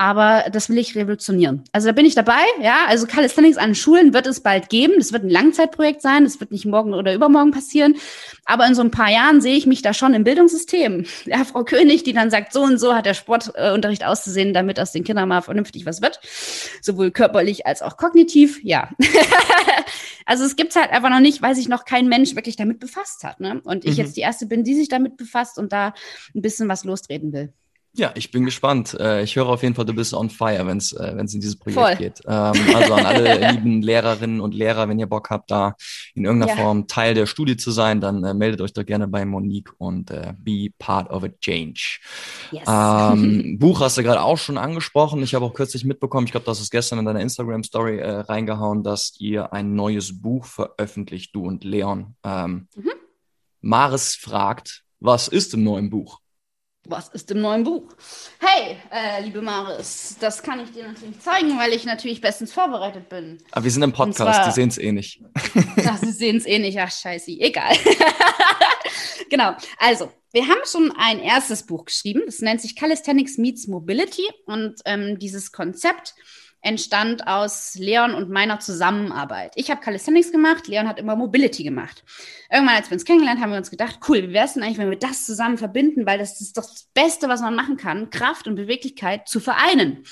Aber das will ich revolutionieren. Also da bin ich dabei, ja. Also Calisthenics an Schulen wird es bald geben. Das wird ein Langzeitprojekt sein. Das wird nicht morgen oder übermorgen passieren. Aber in so ein paar Jahren sehe ich mich da schon im Bildungssystem. Ja, Frau König, die dann sagt, so und so hat der Sportunterricht auszusehen, damit aus den Kindern mal vernünftig was wird. Sowohl körperlich als auch kognitiv. Ja. also es gibt's halt einfach noch nicht, weil sich noch kein Mensch wirklich damit befasst hat. Ne? Und ich mhm. jetzt die erste bin, die sich damit befasst und da ein bisschen was lostreten will. Ja, ich bin gespannt. Äh, ich höre auf jeden Fall, du bist on fire, wenn es äh, in dieses Projekt Voll. geht. Ähm, also an alle lieben Lehrerinnen und Lehrer, wenn ihr Bock habt, da in irgendeiner ja. Form Teil der Studie zu sein, dann äh, meldet euch doch gerne bei Monique und be part of a change. Yes. Ähm, Buch hast du gerade auch schon angesprochen. Ich habe auch kürzlich mitbekommen, ich glaube, das ist gestern in deiner Instagram-Story äh, reingehauen, dass ihr ein neues Buch veröffentlicht, du und Leon. Ähm, mhm. Maris fragt, was ist im neuen Buch? Was ist im neuen Buch? Hey, äh, liebe Maris, das kann ich dir natürlich zeigen, weil ich natürlich bestens vorbereitet bin. Aber wir sind im Podcast, zwar, die sehen es eh nicht. Ach, sie sehen es eh nicht, ach scheiße, egal. genau. Also, wir haben schon ein erstes Buch geschrieben. Das nennt sich Calisthenics Meets Mobility. Und ähm, dieses Konzept entstand aus Leon und meiner Zusammenarbeit. Ich habe Calisthenics gemacht, Leon hat immer Mobility gemacht. Irgendwann, als wir uns kennengelernt haben, wir uns gedacht, cool, wie wäre es denn eigentlich, wenn wir das zusammen verbinden, weil das ist doch das Beste, was man machen kann, Kraft und Beweglichkeit zu vereinen.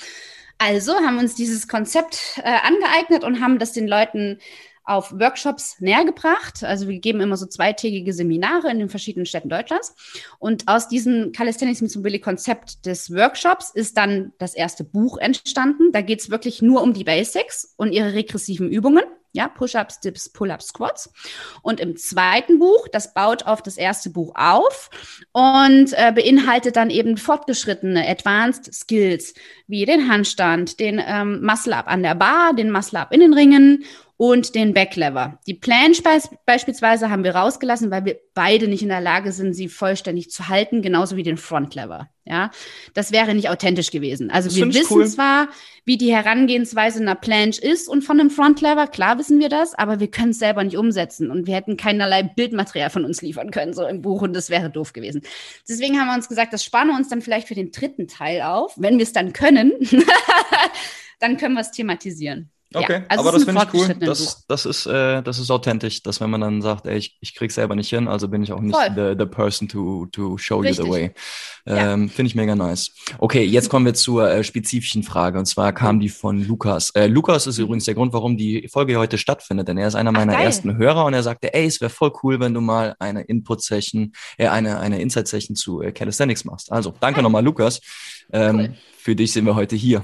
Also haben wir uns dieses Konzept äh, angeeignet und haben das den Leuten auf Workshops näher gebracht. Also wir geben immer so zweitägige Seminare in den verschiedenen Städten Deutschlands. Und aus diesem Calisthenics Mobility Konzept des Workshops ist dann das erste Buch entstanden. Da geht es wirklich nur um die Basics und ihre regressiven Übungen. Ja, Push-ups, Dips, Pull-ups, Squats. Und im zweiten Buch, das baut auf das erste Buch auf und äh, beinhaltet dann eben fortgeschrittene Advanced Skills, wie den Handstand, den ähm, Muscle-Up an der Bar, den Muscle-Up in den Ringen und den Backlever. Die Planche beispielsweise haben wir rausgelassen, weil wir beide nicht in der Lage sind, sie vollständig zu halten, genauso wie den Frontlever. Ja, das wäre nicht authentisch gewesen. Also das wir wissen cool. zwar, wie die Herangehensweise einer Planche ist und von einem Frontlever, klar wissen wir das, aber wir können es selber nicht umsetzen und wir hätten keinerlei Bildmaterial von uns liefern können, so im Buch und das wäre doof gewesen. Deswegen haben wir uns gesagt, das sparen wir uns dann vielleicht für den dritten Teil auf, wenn wir es dann können, dann können wir es thematisieren. Okay, ja, also aber das finde ich cool. Das, das, ist, äh, das ist authentisch, dass wenn man dann sagt, ey, ich, ich krieg's selber nicht hin, also bin ich auch nicht the, the person to, to show Richtig. you the way. Ähm, ja. Finde ich mega nice. Okay, jetzt kommen wir zur äh, spezifischen Frage und zwar kam die von Lukas. Äh, Lukas ist mhm. übrigens der Grund, warum die Folge heute stattfindet, denn er ist einer meiner Ach, ersten Hörer und er sagte, ey, es wäre voll cool, wenn du mal eine Input-Session, äh, eine, eine Insight-Session zu äh, Calisthenics machst. Also, danke nochmal, Lukas. Ähm, cool. Für dich sind wir heute hier.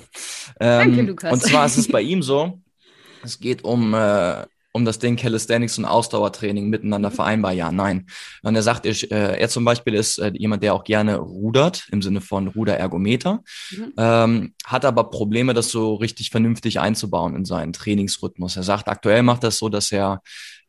Ähm, Danke, Lukas. Und zwar ist es bei ihm so, es geht um, äh, um das Ding Calisthenics und Ausdauertraining miteinander vereinbar. Ja, nein. Und er sagt, ich, äh, er zum Beispiel ist äh, jemand, der auch gerne rudert, im Sinne von Ruderergometer, mhm. ähm, hat aber Probleme, das so richtig vernünftig einzubauen in seinen Trainingsrhythmus. Er sagt, aktuell macht das so, dass er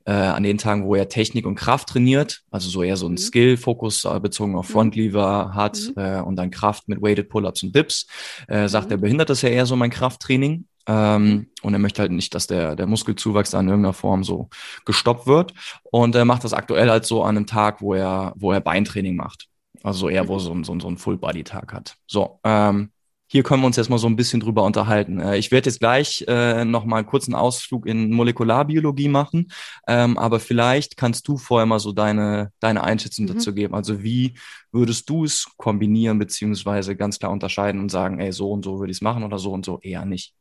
äh, an den Tagen, wo er Technik und Kraft trainiert, also so eher so ein mhm. Skill-Fokus äh, bezogen auf mhm. Frontlever hat mhm. äh, und dann Kraft mit Weighted Pull-Ups und Dips, äh, sagt mhm. er, behindert das ja eher so mein Krafttraining. Ähm, und er möchte halt nicht, dass der, der Muskelzuwachs da in irgendeiner Form so gestoppt wird. Und er macht das aktuell halt so an einem Tag, wo er, wo er Beintraining macht. Also eher, wo er so, so, so einen Full-Body-Tag hat. So, ähm, hier können wir uns jetzt mal so ein bisschen drüber unterhalten. Äh, ich werde jetzt gleich äh, noch mal kurz einen Ausflug in Molekularbiologie machen, ähm, aber vielleicht kannst du vorher mal so deine, deine Einschätzung mhm. dazu geben. Also wie würdest du es kombinieren beziehungsweise ganz klar unterscheiden und sagen, ey, so und so würde ich es machen oder so und so eher nicht?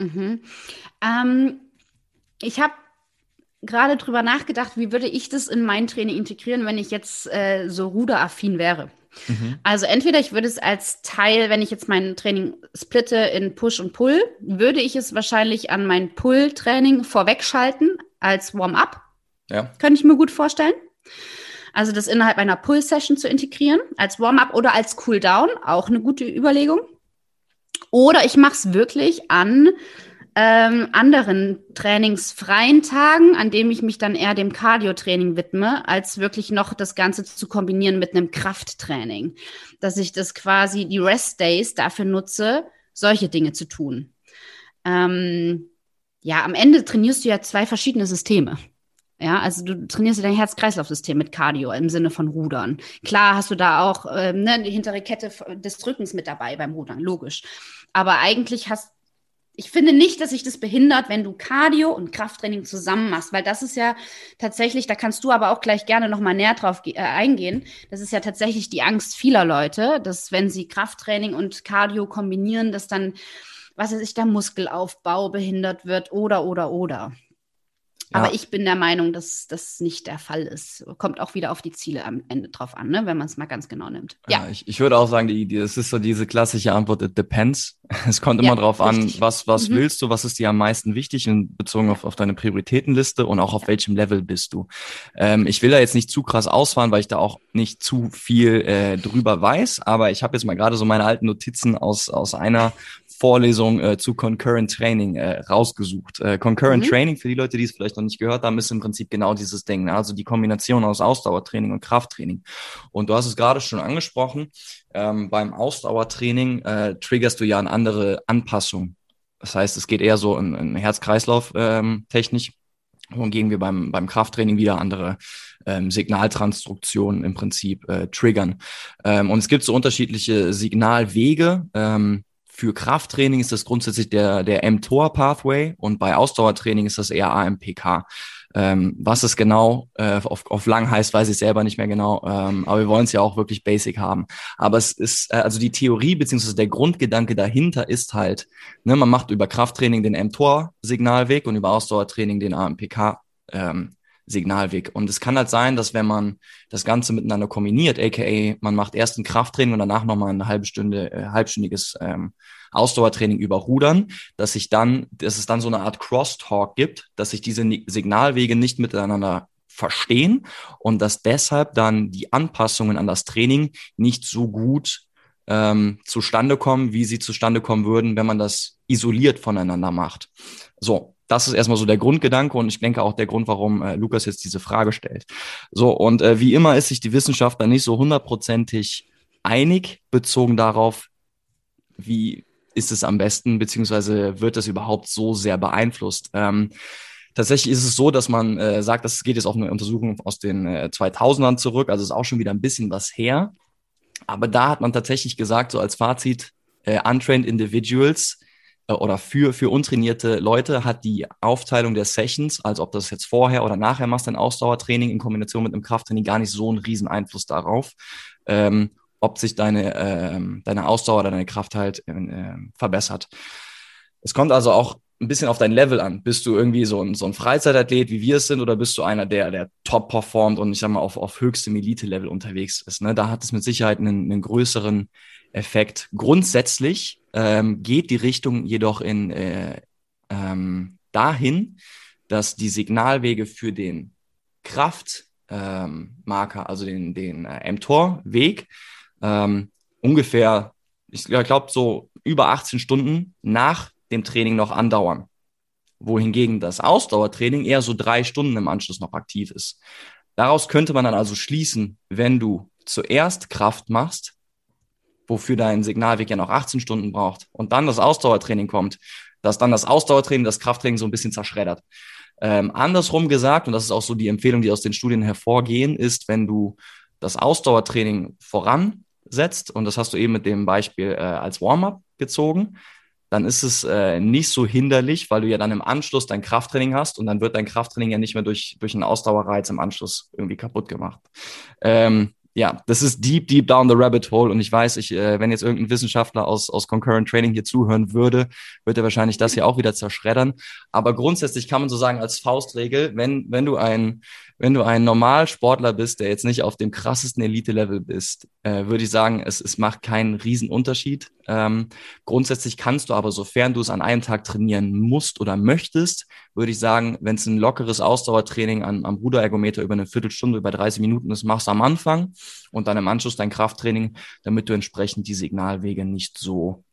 Mhm. Ähm, ich habe gerade drüber nachgedacht, wie würde ich das in mein Training integrieren, wenn ich jetzt äh, so ruderaffin wäre. Mhm. Also entweder ich würde es als Teil, wenn ich jetzt mein Training splitte in Push und Pull, würde ich es wahrscheinlich an mein Pull-Training vorwegschalten als Warm-up. Ja. Könnte ich mir gut vorstellen. Also das innerhalb einer Pull-Session zu integrieren, als Warm-up oder als Cool-Down, auch eine gute Überlegung. Oder ich mache es wirklich an ähm, anderen trainingsfreien Tagen, an dem ich mich dann eher dem Cardio-Training widme, als wirklich noch das Ganze zu kombinieren mit einem Krafttraining. Dass ich das quasi die Rest-Days dafür nutze, solche Dinge zu tun. Ähm, ja, am Ende trainierst du ja zwei verschiedene Systeme. Ja, also du trainierst dein Herz-Kreislauf-System mit Cardio im Sinne von Rudern. Klar hast du da auch ähm, ne, die hintere Kette des Drückens mit dabei beim Rudern, logisch. Aber eigentlich hast ich finde nicht, dass sich das behindert, wenn du Cardio und Krafttraining zusammen machst, weil das ist ja tatsächlich, da kannst du aber auch gleich gerne noch mal näher drauf äh, eingehen. Das ist ja tatsächlich die Angst vieler Leute, dass wenn sie Krafttraining und Cardio kombinieren, dass dann, was weiß ich, der Muskelaufbau behindert wird oder oder oder. Aber ich bin der Meinung, dass das nicht der Fall ist. Kommt auch wieder auf die Ziele am Ende drauf an, ne? wenn man es mal ganz genau nimmt. Ja, ja ich, ich würde auch sagen, die, die, das ist so diese klassische Antwort, it depends. Es kommt immer ja, drauf richtig. an, was, was mhm. willst du, was ist dir am meisten wichtig in bezogen auf, auf deine Prioritätenliste und auch auf welchem Level bist du. Ähm, ich will da jetzt nicht zu krass ausfahren, weil ich da auch nicht zu viel äh, drüber weiß, aber ich habe jetzt mal gerade so meine alten Notizen aus, aus einer Vorlesung äh, zu Concurrent Training äh, rausgesucht. Äh, Concurrent mhm. Training, für die Leute, die es vielleicht noch nicht gehört haben, ist im Prinzip genau dieses Ding. Ne? Also die Kombination aus Ausdauertraining und Krafttraining. Und du hast es gerade schon angesprochen, ähm, beim Ausdauertraining äh, triggerst du ja eine andere Anpassung. Das heißt, es geht eher so in, in Herz-Kreislauf-technisch. Ähm, wohingegen wir beim, beim Krafttraining wieder andere ähm, Signaltransduktionen im Prinzip äh, triggern. Ähm, und es gibt so unterschiedliche Signalwege. Ähm, für Krafttraining ist das grundsätzlich der, der mTOR-Pathway und bei Ausdauertraining ist das eher AMPK. Ähm, was es genau äh, auf, auf lang heißt, weiß ich selber nicht mehr genau. Ähm, aber wir wollen es ja auch wirklich basic haben. Aber es ist, äh, also die Theorie beziehungsweise der Grundgedanke dahinter ist halt, ne, man macht über Krafttraining den mTOR-Signalweg und über Ausdauertraining den AMPK. Ähm, Signalweg. Und es kann halt sein, dass wenn man das Ganze miteinander kombiniert, aka man macht erst ein Krafttraining und danach nochmal eine halbe Stunde, äh, halbstündiges ähm, Ausdauertraining über Rudern, dass sich dann, dass es dann so eine Art Crosstalk gibt, dass sich diese Signalwege nicht miteinander verstehen und dass deshalb dann die Anpassungen an das Training nicht so gut ähm, zustande kommen, wie sie zustande kommen würden, wenn man das isoliert voneinander macht. So, das ist erstmal so der Grundgedanke und ich denke auch der Grund, warum äh, Lukas jetzt diese Frage stellt. So, und äh, wie immer ist sich die Wissenschaft da nicht so hundertprozentig einig, bezogen darauf, wie ist es am besten, beziehungsweise wird das überhaupt so sehr beeinflusst? Ähm, tatsächlich ist es so, dass man äh, sagt, das geht jetzt auf eine Untersuchung aus den äh, 2000ern zurück, also ist auch schon wieder ein bisschen was her. Aber da hat man tatsächlich gesagt, so als Fazit, äh, untrained individuals oder für, für untrainierte Leute hat die Aufteilung der Sessions, als ob das jetzt vorher oder nachher machst, ein Ausdauertraining in Kombination mit einem Krafttraining, gar nicht so einen riesen Einfluss darauf. Ähm, ob sich deine, äh, deine Ausdauer oder deine Kraft halt äh, verbessert. Es kommt also auch ein bisschen auf dein Level an. Bist du irgendwie so ein, so ein Freizeitathlet, wie wir es sind, oder bist du einer, der, der top performt und ich sag mal auf, auf höchstem Elite-Level unterwegs ist? Ne? Da hat es mit Sicherheit einen, einen größeren Effekt. Grundsätzlich ähm, geht die Richtung jedoch in äh, ähm, dahin, dass die Signalwege für den Kraftmarker, ähm, also den, den äh, mTOR-Weg, ähm, ungefähr, ich glaube, so über 18 Stunden nach dem Training noch andauern. Wohingegen das Ausdauertraining eher so drei Stunden im Anschluss noch aktiv ist. Daraus könnte man dann also schließen, wenn du zuerst Kraft machst, wofür dein Signalweg ja noch 18 Stunden braucht, und dann das Ausdauertraining kommt, dass dann das Ausdauertraining das Krafttraining so ein bisschen zerschreddert. Ähm, andersrum gesagt, und das ist auch so die Empfehlung, die aus den Studien hervorgehen, ist, wenn du das Ausdauertraining voran setzt, und das hast du eben mit dem Beispiel äh, als Warm-up gezogen, dann ist es äh, nicht so hinderlich, weil du ja dann im Anschluss dein Krafttraining hast und dann wird dein Krafttraining ja nicht mehr durch, durch einen Ausdauerreiz im Anschluss irgendwie kaputt gemacht. Ähm, ja, das ist deep, deep down the rabbit hole. Und ich weiß, ich, äh, wenn jetzt irgendein Wissenschaftler aus, aus Concurrent Training hier zuhören würde, würde er wahrscheinlich das hier auch wieder zerschreddern. Aber grundsätzlich kann man so sagen, als Faustregel, wenn, wenn du ein, wenn du ein Normalsportler bist, der jetzt nicht auf dem krassesten Elite-Level bist, äh, würde ich sagen, es, es macht keinen riesen Unterschied. Ähm, grundsätzlich kannst du aber, sofern du es an einem Tag trainieren musst oder möchtest, würde ich sagen, wenn es ein lockeres Ausdauertraining an, am Ruderergometer über eine Viertelstunde, über 30 Minuten ist, machst du am Anfang und dann im Anschluss dein Krafttraining, damit du entsprechend die Signalwege nicht so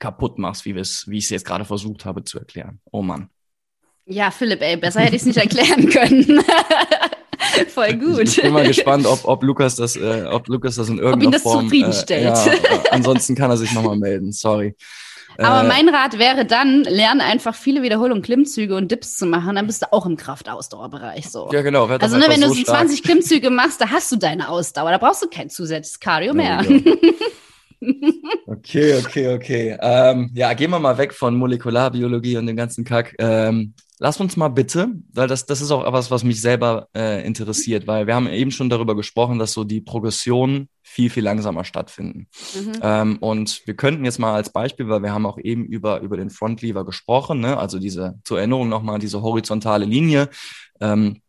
kaputt machst, wie, wie ich es jetzt gerade versucht habe zu erklären. Oh Mann. Ja, Philipp, ey, besser hätte ich es nicht erklären können. Voll gut. Ich, bin mal gespannt, ob, ob, Lukas das, äh, ob Lukas das in irgendeiner Form... Ob ihn das Form, zufriedenstellt. Äh, ja, ansonsten kann er sich nochmal melden, sorry. Aber äh, mein Rat wäre dann, lerne einfach viele Wiederholungen, Klimmzüge und Dips zu machen, dann bist du auch im Kraftausdauerbereich so. Ja, genau. Also ne, wenn du so 20 Klimmzüge machst, da hast du deine Ausdauer, da brauchst du kein zusätzliches Cardio mehr. Okay, okay, okay. Ähm, ja, gehen wir mal weg von Molekularbiologie und dem ganzen Kack. Ähm, Lass uns mal bitte, weil das, das ist auch was, was mich selber äh, interessiert, weil wir haben eben schon darüber gesprochen, dass so die Progressionen viel, viel langsamer stattfinden. Mhm. Ähm, und wir könnten jetzt mal als Beispiel, weil wir haben auch eben über, über den Frontlever gesprochen, ne? also diese, zur Erinnerung nochmal, diese horizontale Linie. Ähm,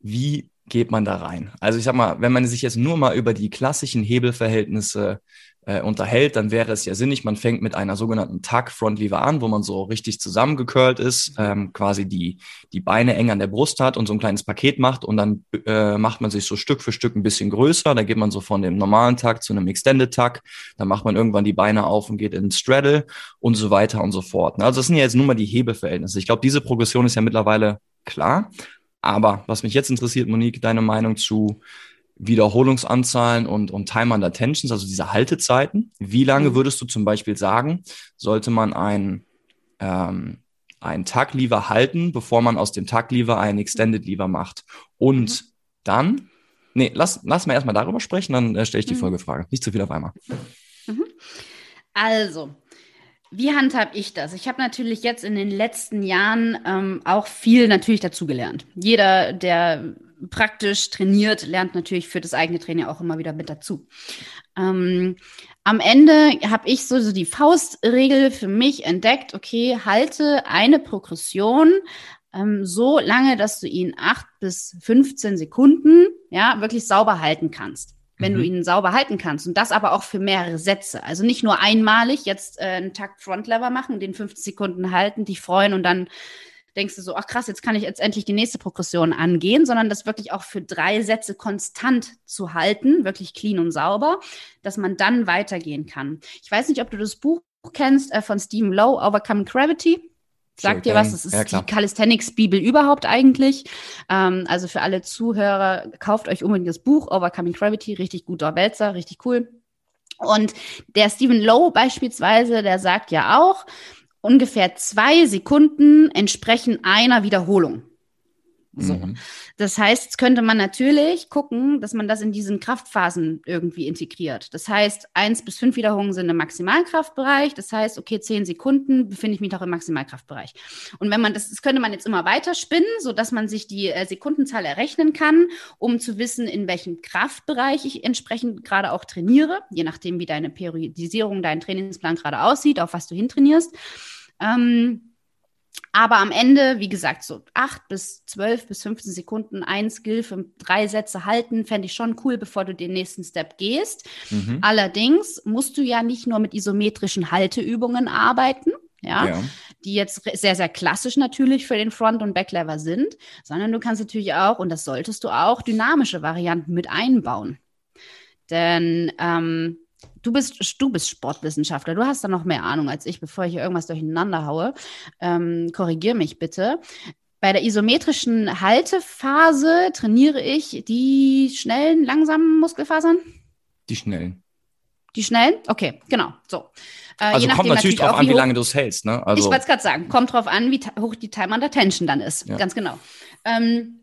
wie geht man da rein? Also ich sag mal, wenn man sich jetzt nur mal über die klassischen Hebelverhältnisse äh, unterhält, dann wäre es ja sinnig, man fängt mit einer sogenannten Tuck Front Lever an, wo man so richtig zusammengecurlt ist, ähm, quasi die, die Beine eng an der Brust hat und so ein kleines Paket macht und dann äh, macht man sich so Stück für Stück ein bisschen größer, da geht man so von dem normalen Tuck zu einem Extended Tuck, dann macht man irgendwann die Beine auf und geht ins Straddle und so weiter und so fort. Also das sind ja jetzt nur mal die Hebeverhältnisse. Ich glaube, diese Progression ist ja mittlerweile klar, aber was mich jetzt interessiert, Monique, deine Meinung zu Wiederholungsanzahlen und, und Time under Tensions, also diese Haltezeiten. Wie lange mhm. würdest du zum Beispiel sagen, sollte man ein, ähm, einen Tag Lever halten, bevor man aus dem Tag Lever einen Extended Lever macht. Und mhm. dann, nee, lass, lass mal erstmal darüber sprechen, dann äh, stelle ich die mhm. Folgefrage. Nicht zu viel auf einmal. Mhm. Also, wie handhab ich das? Ich habe natürlich jetzt in den letzten Jahren ähm, auch viel natürlich dazugelernt. Jeder, der praktisch trainiert, lernt natürlich für das eigene Training auch immer wieder mit dazu. Ähm, am Ende habe ich so, so die Faustregel für mich entdeckt, okay, halte eine Progression ähm, so lange, dass du ihn acht bis 15 Sekunden ja wirklich sauber halten kannst wenn mhm. du ihn sauber halten kannst. Und das aber auch für mehrere Sätze. Also nicht nur einmalig jetzt äh, einen Takt Frontlever machen, den 15 Sekunden halten, dich freuen und dann denkst du so, ach krass, jetzt kann ich jetzt endlich die nächste Progression angehen, sondern das wirklich auch für drei Sätze konstant zu halten, wirklich clean und sauber, dass man dann weitergehen kann. Ich weiß nicht, ob du das Buch kennst äh, von Stephen Lowe, Overcoming Gravity. Sagt dir was? Das ist ja, die Calisthenics-Bibel überhaupt eigentlich. Ähm, also für alle Zuhörer, kauft euch unbedingt das Buch Overcoming Gravity, richtig guter Wälzer, richtig cool. Und der Stephen Lowe beispielsweise, der sagt ja auch, ungefähr zwei Sekunden entsprechen einer Wiederholung. So. Mhm. Das heißt, jetzt könnte man natürlich gucken, dass man das in diesen Kraftphasen irgendwie integriert. Das heißt, eins bis fünf Wiederholungen sind im Maximalkraftbereich. Das heißt, okay, zehn Sekunden befinde ich mich doch im Maximalkraftbereich. Und wenn man das, das könnte man jetzt immer weiter spinnen, so dass man sich die äh, Sekundenzahl errechnen kann, um zu wissen, in welchem Kraftbereich ich entsprechend gerade auch trainiere, je nachdem, wie deine Periodisierung, dein Trainingsplan gerade aussieht, auf was du hintrainierst. Ähm, aber am Ende, wie gesagt, so acht bis zwölf bis 15 Sekunden ein Skill für drei Sätze halten, fände ich schon cool, bevor du den nächsten Step gehst. Mhm. Allerdings musst du ja nicht nur mit isometrischen Halteübungen arbeiten, ja, ja, die jetzt sehr, sehr klassisch natürlich für den Front- und Backlever sind, sondern du kannst natürlich auch, und das solltest du auch, dynamische Varianten mit einbauen. Denn ähm, du bist, du bist Sportwissenschaftler, du hast da noch mehr Ahnung als ich, bevor ich hier irgendwas durcheinander haue. Ähm, Korrigier mich bitte. Bei der isometrischen Haltephase trainiere ich die schnellen, langsamen Muskelfasern? Die schnellen. Die schnellen? Okay, genau. So. Äh, also kommt natürlich, natürlich drauf an, wie, wie lange du es hältst. Ne? Also ich wollte es gerade sagen. Kommt drauf an, wie hoch die Time under Tension dann ist. Ja. Ganz genau. Ähm,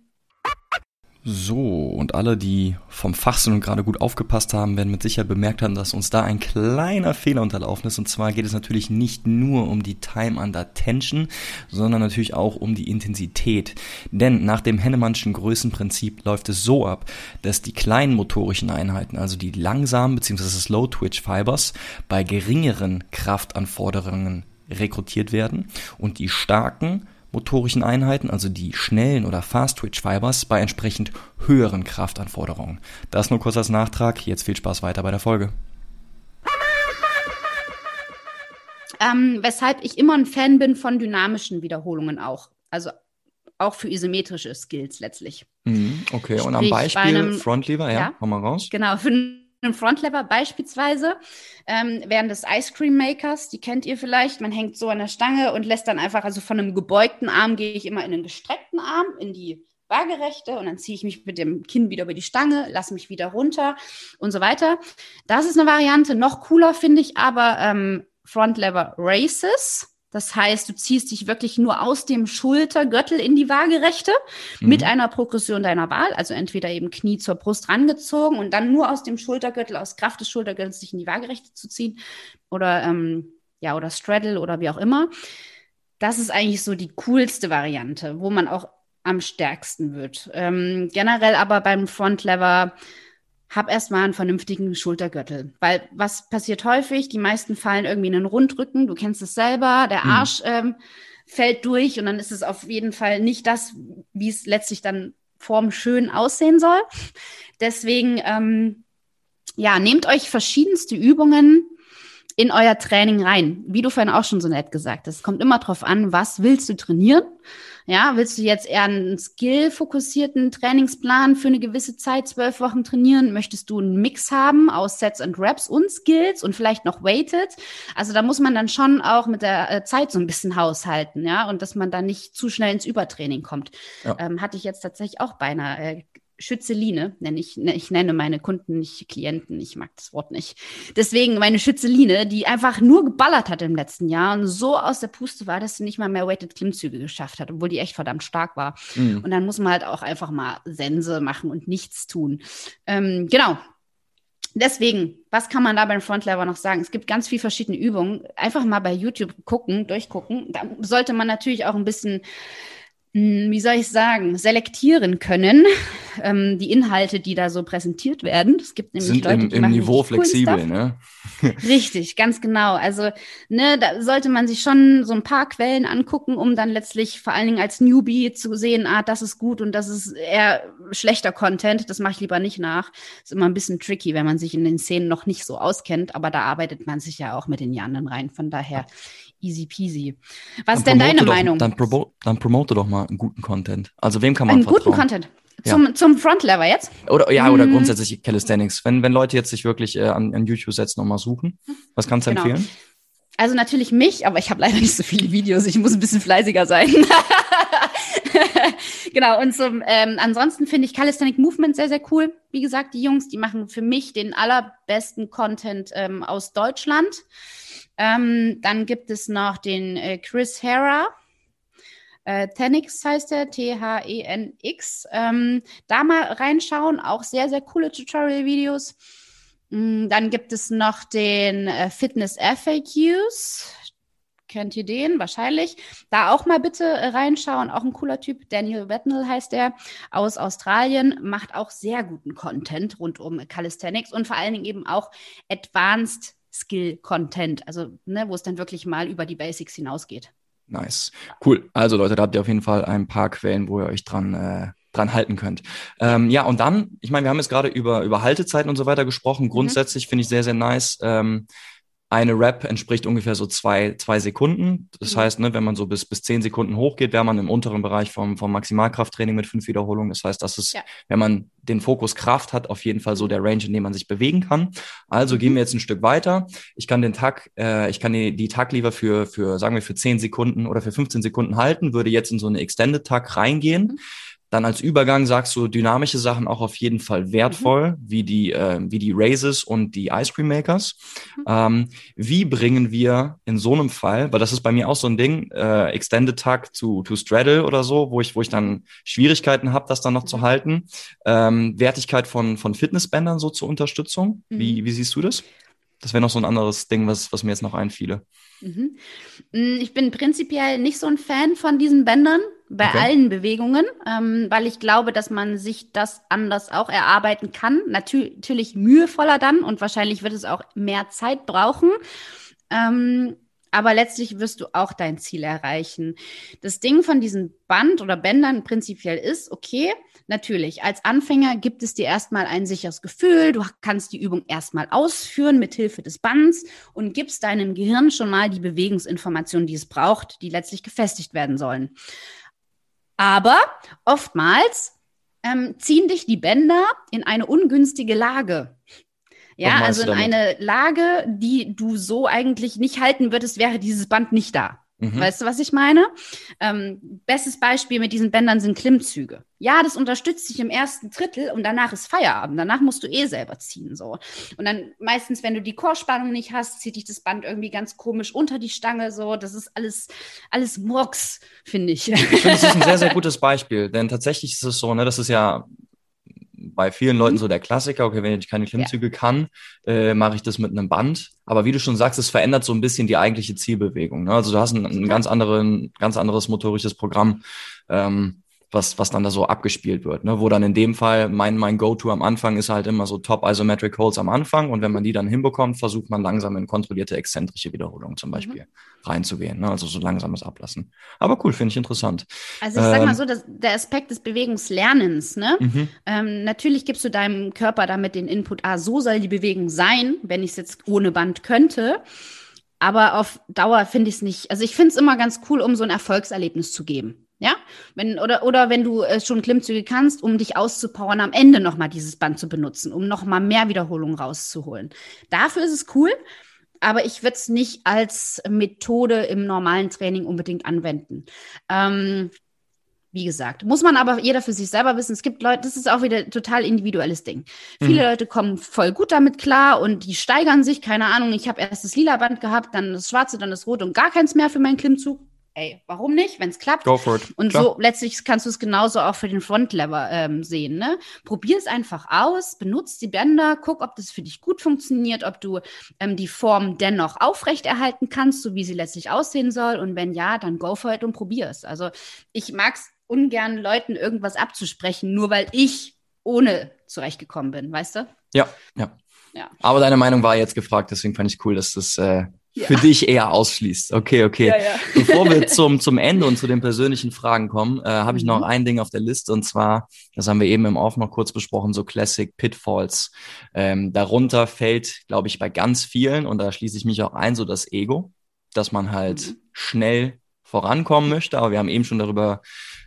so, und alle, die vom Fach sind und gerade gut aufgepasst haben, werden mit Sicherheit bemerkt haben, dass uns da ein kleiner Fehler unterlaufen ist. Und zwar geht es natürlich nicht nur um die Time under Tension, sondern natürlich auch um die Intensität. Denn nach dem Hennemannschen Größenprinzip läuft es so ab, dass die kleinen motorischen Einheiten, also die langsamen bzw. Slow Twitch Fibers, bei geringeren Kraftanforderungen rekrutiert werden und die starken motorischen Einheiten, also die schnellen oder Fast Twitch Fibers, bei entsprechend höheren Kraftanforderungen. Das nur kurz als Nachtrag. Jetzt viel Spaß weiter bei der Folge. Ähm, weshalb ich immer ein Fan bin von dynamischen Wiederholungen auch. Also auch für isometrische Skills letztlich. Mhm, okay, Sprich, und am Beispiel einem, Frontlever, ja, ja, komm mal raus. Genau, für einem Frontlever beispielsweise ähm, während des Ice Cream Makers, die kennt ihr vielleicht. Man hängt so an der Stange und lässt dann einfach, also von einem gebeugten Arm gehe ich immer in einen gestreckten Arm, in die waagerechte und dann ziehe ich mich mit dem Kinn wieder über die Stange, lasse mich wieder runter und so weiter. Das ist eine Variante. Noch cooler finde ich aber ähm, Front Lever Races. Das heißt, du ziehst dich wirklich nur aus dem Schultergürtel in die Waagerechte mhm. mit einer Progression deiner Wahl, also entweder eben Knie zur Brust rangezogen und dann nur aus dem Schultergürtel, aus Kraft des Schultergürtels sich in die Waagerechte zu ziehen oder ähm, ja oder Straddle oder wie auch immer. Das ist eigentlich so die coolste Variante, wo man auch am stärksten wird. Ähm, generell aber beim Front Lever hab erstmal einen vernünftigen Schultergürtel. Weil was passiert häufig? Die meisten fallen irgendwie in den Rundrücken. Du kennst es selber. Der mhm. Arsch ähm, fällt durch und dann ist es auf jeden Fall nicht das, wie es letztlich dann formschön aussehen soll. Deswegen, ähm, ja, nehmt euch verschiedenste Übungen in euer Training rein. Wie du vorhin auch schon so nett gesagt hast. Es kommt immer drauf an, was willst du trainieren? Ja, willst du jetzt eher einen skill-fokussierten Trainingsplan für eine gewisse Zeit, zwölf Wochen trainieren? Möchtest du einen Mix haben aus Sets und Reps und Skills und vielleicht noch Weighted? Also da muss man dann schon auch mit der äh, Zeit so ein bisschen haushalten, ja, und dass man da nicht zu schnell ins Übertraining kommt. Ja. Ähm, hatte ich jetzt tatsächlich auch beinahe äh, Schützeline, nenne ich, ne, ich nenne meine Kunden nicht Klienten, ich mag das Wort nicht. Deswegen meine Schützeline, die einfach nur geballert hat im letzten Jahr und so aus der Puste war, dass sie nicht mal mehr Weighted Klimmzüge geschafft hat, obwohl die echt verdammt stark war. Mhm. Und dann muss man halt auch einfach mal Sense machen und nichts tun. Ähm, genau. Deswegen, was kann man da beim Frontlever noch sagen? Es gibt ganz viele verschiedene Übungen. Einfach mal bei YouTube gucken, durchgucken. Da sollte man natürlich auch ein bisschen wie soll ich sagen, selektieren können, ähm, die Inhalte, die da so präsentiert werden. Es gibt nämlich Sind Leute, im, im Niveau flexibel, ne? Richtig, ganz genau. Also, ne, da sollte man sich schon so ein paar Quellen angucken, um dann letztlich vor allen Dingen als Newbie zu sehen, ah, das ist gut und das ist eher schlechter Content. Das mache ich lieber nicht nach. Ist immer ein bisschen tricky, wenn man sich in den Szenen noch nicht so auskennt, aber da arbeitet man sich ja auch mit den Jahren rein. Von daher easy peasy. Was ist denn deine doch, Meinung? Dann, promo, dann promote doch mal einen guten Content. Also wem kann man Einen vertrauen? guten Content. Zum, ja. zum Frontlever jetzt? Oder ja, oder hm. grundsätzlich Calisthenics. Wenn, wenn Leute jetzt sich wirklich äh, an, an YouTube setzen und mal suchen, was kannst du genau. empfehlen? Also natürlich mich, aber ich habe leider nicht so viele Videos. Ich muss ein bisschen fleißiger sein. genau, und zum, ähm, ansonsten finde ich Calisthenic Movement sehr, sehr cool. Wie gesagt, die Jungs, die machen für mich den allerbesten Content ähm, aus Deutschland. Ähm, dann gibt es noch den äh, Chris Hera. Äh, Tenix heißt er, T-H-E-N-X. Ähm, da mal reinschauen, auch sehr, sehr coole Tutorial-Videos. Mm, dann gibt es noch den äh, Fitness FAQs. Kennt ihr den? Wahrscheinlich. Da auch mal bitte äh, reinschauen. Auch ein cooler Typ. Daniel Wetnell heißt er aus Australien. Macht auch sehr guten Content rund um Calisthenics und vor allen Dingen eben auch Advanced Skill-Content, also ne, wo es dann wirklich mal über die Basics hinausgeht. Nice. Cool. Also Leute, da habt ihr auf jeden Fall ein paar Quellen, wo ihr euch dran, äh, dran halten könnt. Ähm, ja, und dann, ich meine, wir haben jetzt gerade über, über Haltezeiten und so weiter gesprochen. Mhm. Grundsätzlich mhm. finde ich sehr, sehr nice. Ähm, eine Rap entspricht ungefähr so zwei, zwei Sekunden. Das mhm. heißt, ne, wenn man so bis, bis zehn Sekunden hochgeht, wäre man im unteren Bereich vom, vom Maximalkrafttraining mit fünf Wiederholungen. Das heißt, das ist, ja. wenn man den Fokus Kraft hat, auf jeden Fall so der Range, in dem man sich bewegen kann. Also mhm. gehen wir jetzt ein Stück weiter. Ich kann den Tag, äh, ich kann die, die Tag lieber für, für, sagen wir, für zehn Sekunden oder für 15 Sekunden halten, würde jetzt in so eine Extended Tag reingehen. Mhm. Dann als Übergang sagst du dynamische Sachen auch auf jeden Fall wertvoll, mhm. wie die äh, wie die Raises und die Ice Cream Makers. Mhm. Ähm, wie bringen wir in so einem Fall, weil das ist bei mir auch so ein Ding, äh, Extended Tag zu to Straddle oder so, wo ich wo ich dann Schwierigkeiten habe, das dann noch mhm. zu halten. Ähm, Wertigkeit von von Fitnessbändern so zur Unterstützung. Wie mhm. wie siehst du das? Das wäre noch so ein anderes Ding, was was mir jetzt noch einfiele. Mhm. Mm, ich bin prinzipiell nicht so ein Fan von diesen Bändern bei okay. allen Bewegungen, ähm, weil ich glaube, dass man sich das anders auch erarbeiten kann. Natür natürlich mühevoller dann und wahrscheinlich wird es auch mehr Zeit brauchen. Ähm, aber letztlich wirst du auch dein Ziel erreichen. Das Ding von diesen Band oder Bändern prinzipiell ist, okay, natürlich, als Anfänger gibt es dir erstmal ein sicheres Gefühl, du kannst die Übung erstmal ausführen mit Hilfe des Bands und gibst deinem Gehirn schon mal die Bewegungsinformationen, die es braucht, die letztlich gefestigt werden sollen. Aber oftmals ähm, ziehen dich die Bänder in eine ungünstige Lage. Ja, also in eine Lage, die du so eigentlich nicht halten würdest, wäre dieses Band nicht da. Mhm. Weißt du, was ich meine? Ähm, bestes Beispiel mit diesen Bändern sind Klimmzüge. Ja, das unterstützt dich im ersten Drittel und danach ist Feierabend. Danach musst du eh selber ziehen, so. Und dann meistens, wenn du die Chorspannung nicht hast, zieht dich das Band irgendwie ganz komisch unter die Stange, so. Das ist alles, alles Murks, finde ich. Ich finde, das ist ein sehr, sehr gutes Beispiel, denn tatsächlich ist es so, ne, das ist ja bei vielen Leuten mhm. so der Klassiker, okay, wenn ich keine Klimmzüge ja. kann, äh, mache ich das mit einem Band. Aber wie du schon sagst, es verändert so ein bisschen die eigentliche Zielbewegung. Ne? Also du hast ein, ein ganz, anderen, ganz anderes motorisches Programm. Ähm, was, was dann da so abgespielt wird. Ne? Wo dann in dem Fall mein, mein Go-To am Anfang ist halt immer so Top Isometric Holds am Anfang und wenn man die dann hinbekommt, versucht man langsam in kontrollierte exzentrische Wiederholungen zum Beispiel mhm. reinzugehen. Ne? Also so langsames Ablassen. Aber cool, finde ich interessant. Also ich ähm, sag mal ähm, so, dass der Aspekt des Bewegungslernens, ne? Mhm. Ähm, natürlich gibst du deinem Körper damit den Input, ah, so soll die Bewegung sein, wenn ich es jetzt ohne Band könnte. Aber auf Dauer finde ich es nicht. Also ich finde es immer ganz cool, um so ein Erfolgserlebnis zu geben. Ja, wenn, oder, oder wenn du äh, schon Klimmzüge kannst, um dich auszupowern, am Ende nochmal dieses Band zu benutzen, um nochmal mehr Wiederholungen rauszuholen. Dafür ist es cool, aber ich würde es nicht als Methode im normalen Training unbedingt anwenden. Ähm, wie gesagt, muss man aber jeder für sich selber wissen. Es gibt Leute, das ist auch wieder total individuelles Ding. Viele mhm. Leute kommen voll gut damit klar und die steigern sich. Keine Ahnung, ich habe erst das lila Band gehabt, dann das schwarze, dann das rote und gar keins mehr für meinen Klimmzug ey, warum nicht, wenn es klappt? Go for it. Und Klar. so letztlich kannst du es genauso auch für den Frontlever ähm, sehen. Ne? Probier es einfach aus, benutzt die Bänder, guck, ob das für dich gut funktioniert, ob du ähm, die Form dennoch aufrechterhalten kannst, so wie sie letztlich aussehen soll. Und wenn ja, dann go for it und probier es. Also ich mag es ungern, Leuten irgendwas abzusprechen, nur weil ich ohne zurechtgekommen bin, weißt du? Ja, ja. Ja. Aber deine Meinung war jetzt gefragt, deswegen fand ich cool, dass das äh, ja. für dich eher ausschließt. Okay, okay. Ja, ja. Bevor wir zum, zum Ende und zu den persönlichen Fragen kommen, äh, habe ich noch mhm. ein Ding auf der Liste und zwar, das haben wir eben im Off noch kurz besprochen, so Classic Pitfalls. Ähm, darunter fällt, glaube ich, bei ganz vielen, und da schließe ich mich auch ein, so das Ego, dass man halt mhm. schnell vorankommen möchte. Aber wir haben eben schon darüber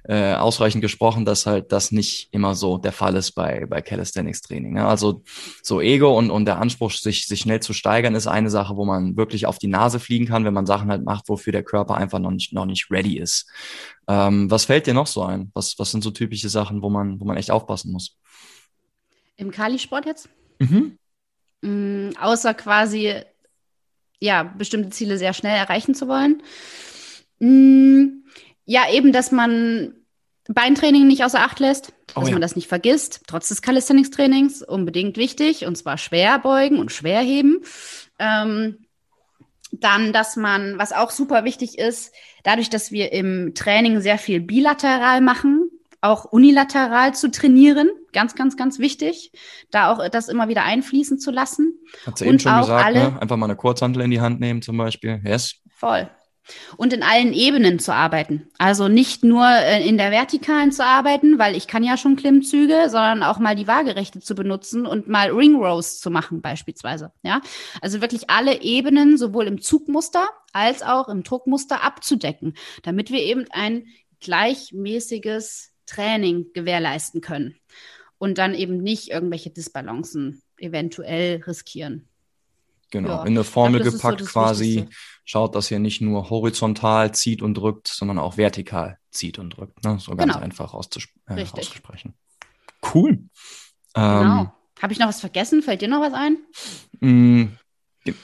äh, ausreichend gesprochen, dass halt das nicht immer so der Fall ist bei, bei Calisthenics Training. Ne? Also so Ego und, und der Anspruch, sich, sich schnell zu steigern, ist eine Sache, wo man wirklich auf die Nase fliegen kann, wenn man Sachen halt macht, wofür der Körper einfach noch nicht, noch nicht ready ist. Ähm, was fällt dir noch so ein? Was, was sind so typische Sachen, wo man, wo man echt aufpassen muss? Im Kali-Sport jetzt? Mhm. Mm, außer quasi, ja, bestimmte Ziele sehr schnell erreichen zu wollen. Mm, ja, eben, dass man Beintraining nicht außer Acht lässt, dass oh, ja. man das nicht vergisst, trotz des Calisthenics-Trainings, unbedingt wichtig, und zwar schwer beugen und schwer heben. Ähm, dann, dass man, was auch super wichtig ist, dadurch, dass wir im Training sehr viel bilateral machen, auch unilateral zu trainieren, ganz, ganz, ganz wichtig, da auch das immer wieder einfließen zu lassen. Hat sie eben schon gesagt, alle, ne? einfach mal eine Kurzhantel in die Hand nehmen zum Beispiel. Yes. Voll und in allen Ebenen zu arbeiten. Also nicht nur äh, in der Vertikalen zu arbeiten, weil ich kann ja schon Klimmzüge, sondern auch mal die Waagerechte zu benutzen und mal Ring Rows zu machen beispielsweise. Ja, also wirklich alle Ebenen sowohl im Zugmuster als auch im Druckmuster abzudecken, damit wir eben ein gleichmäßiges Training gewährleisten können und dann eben nicht irgendwelche Disbalancen eventuell riskieren. Genau, ja. in eine Formel glaub, gepackt so quasi. Wichtigste. Schaut, dass ihr nicht nur horizontal zieht und drückt, sondern auch vertikal zieht und drückt. Ne? So ganz genau. einfach auszusp äh, auszusprechen. Cool. Genau. Ähm, Habe ich noch was vergessen? Fällt dir noch was ein? Mh, mm,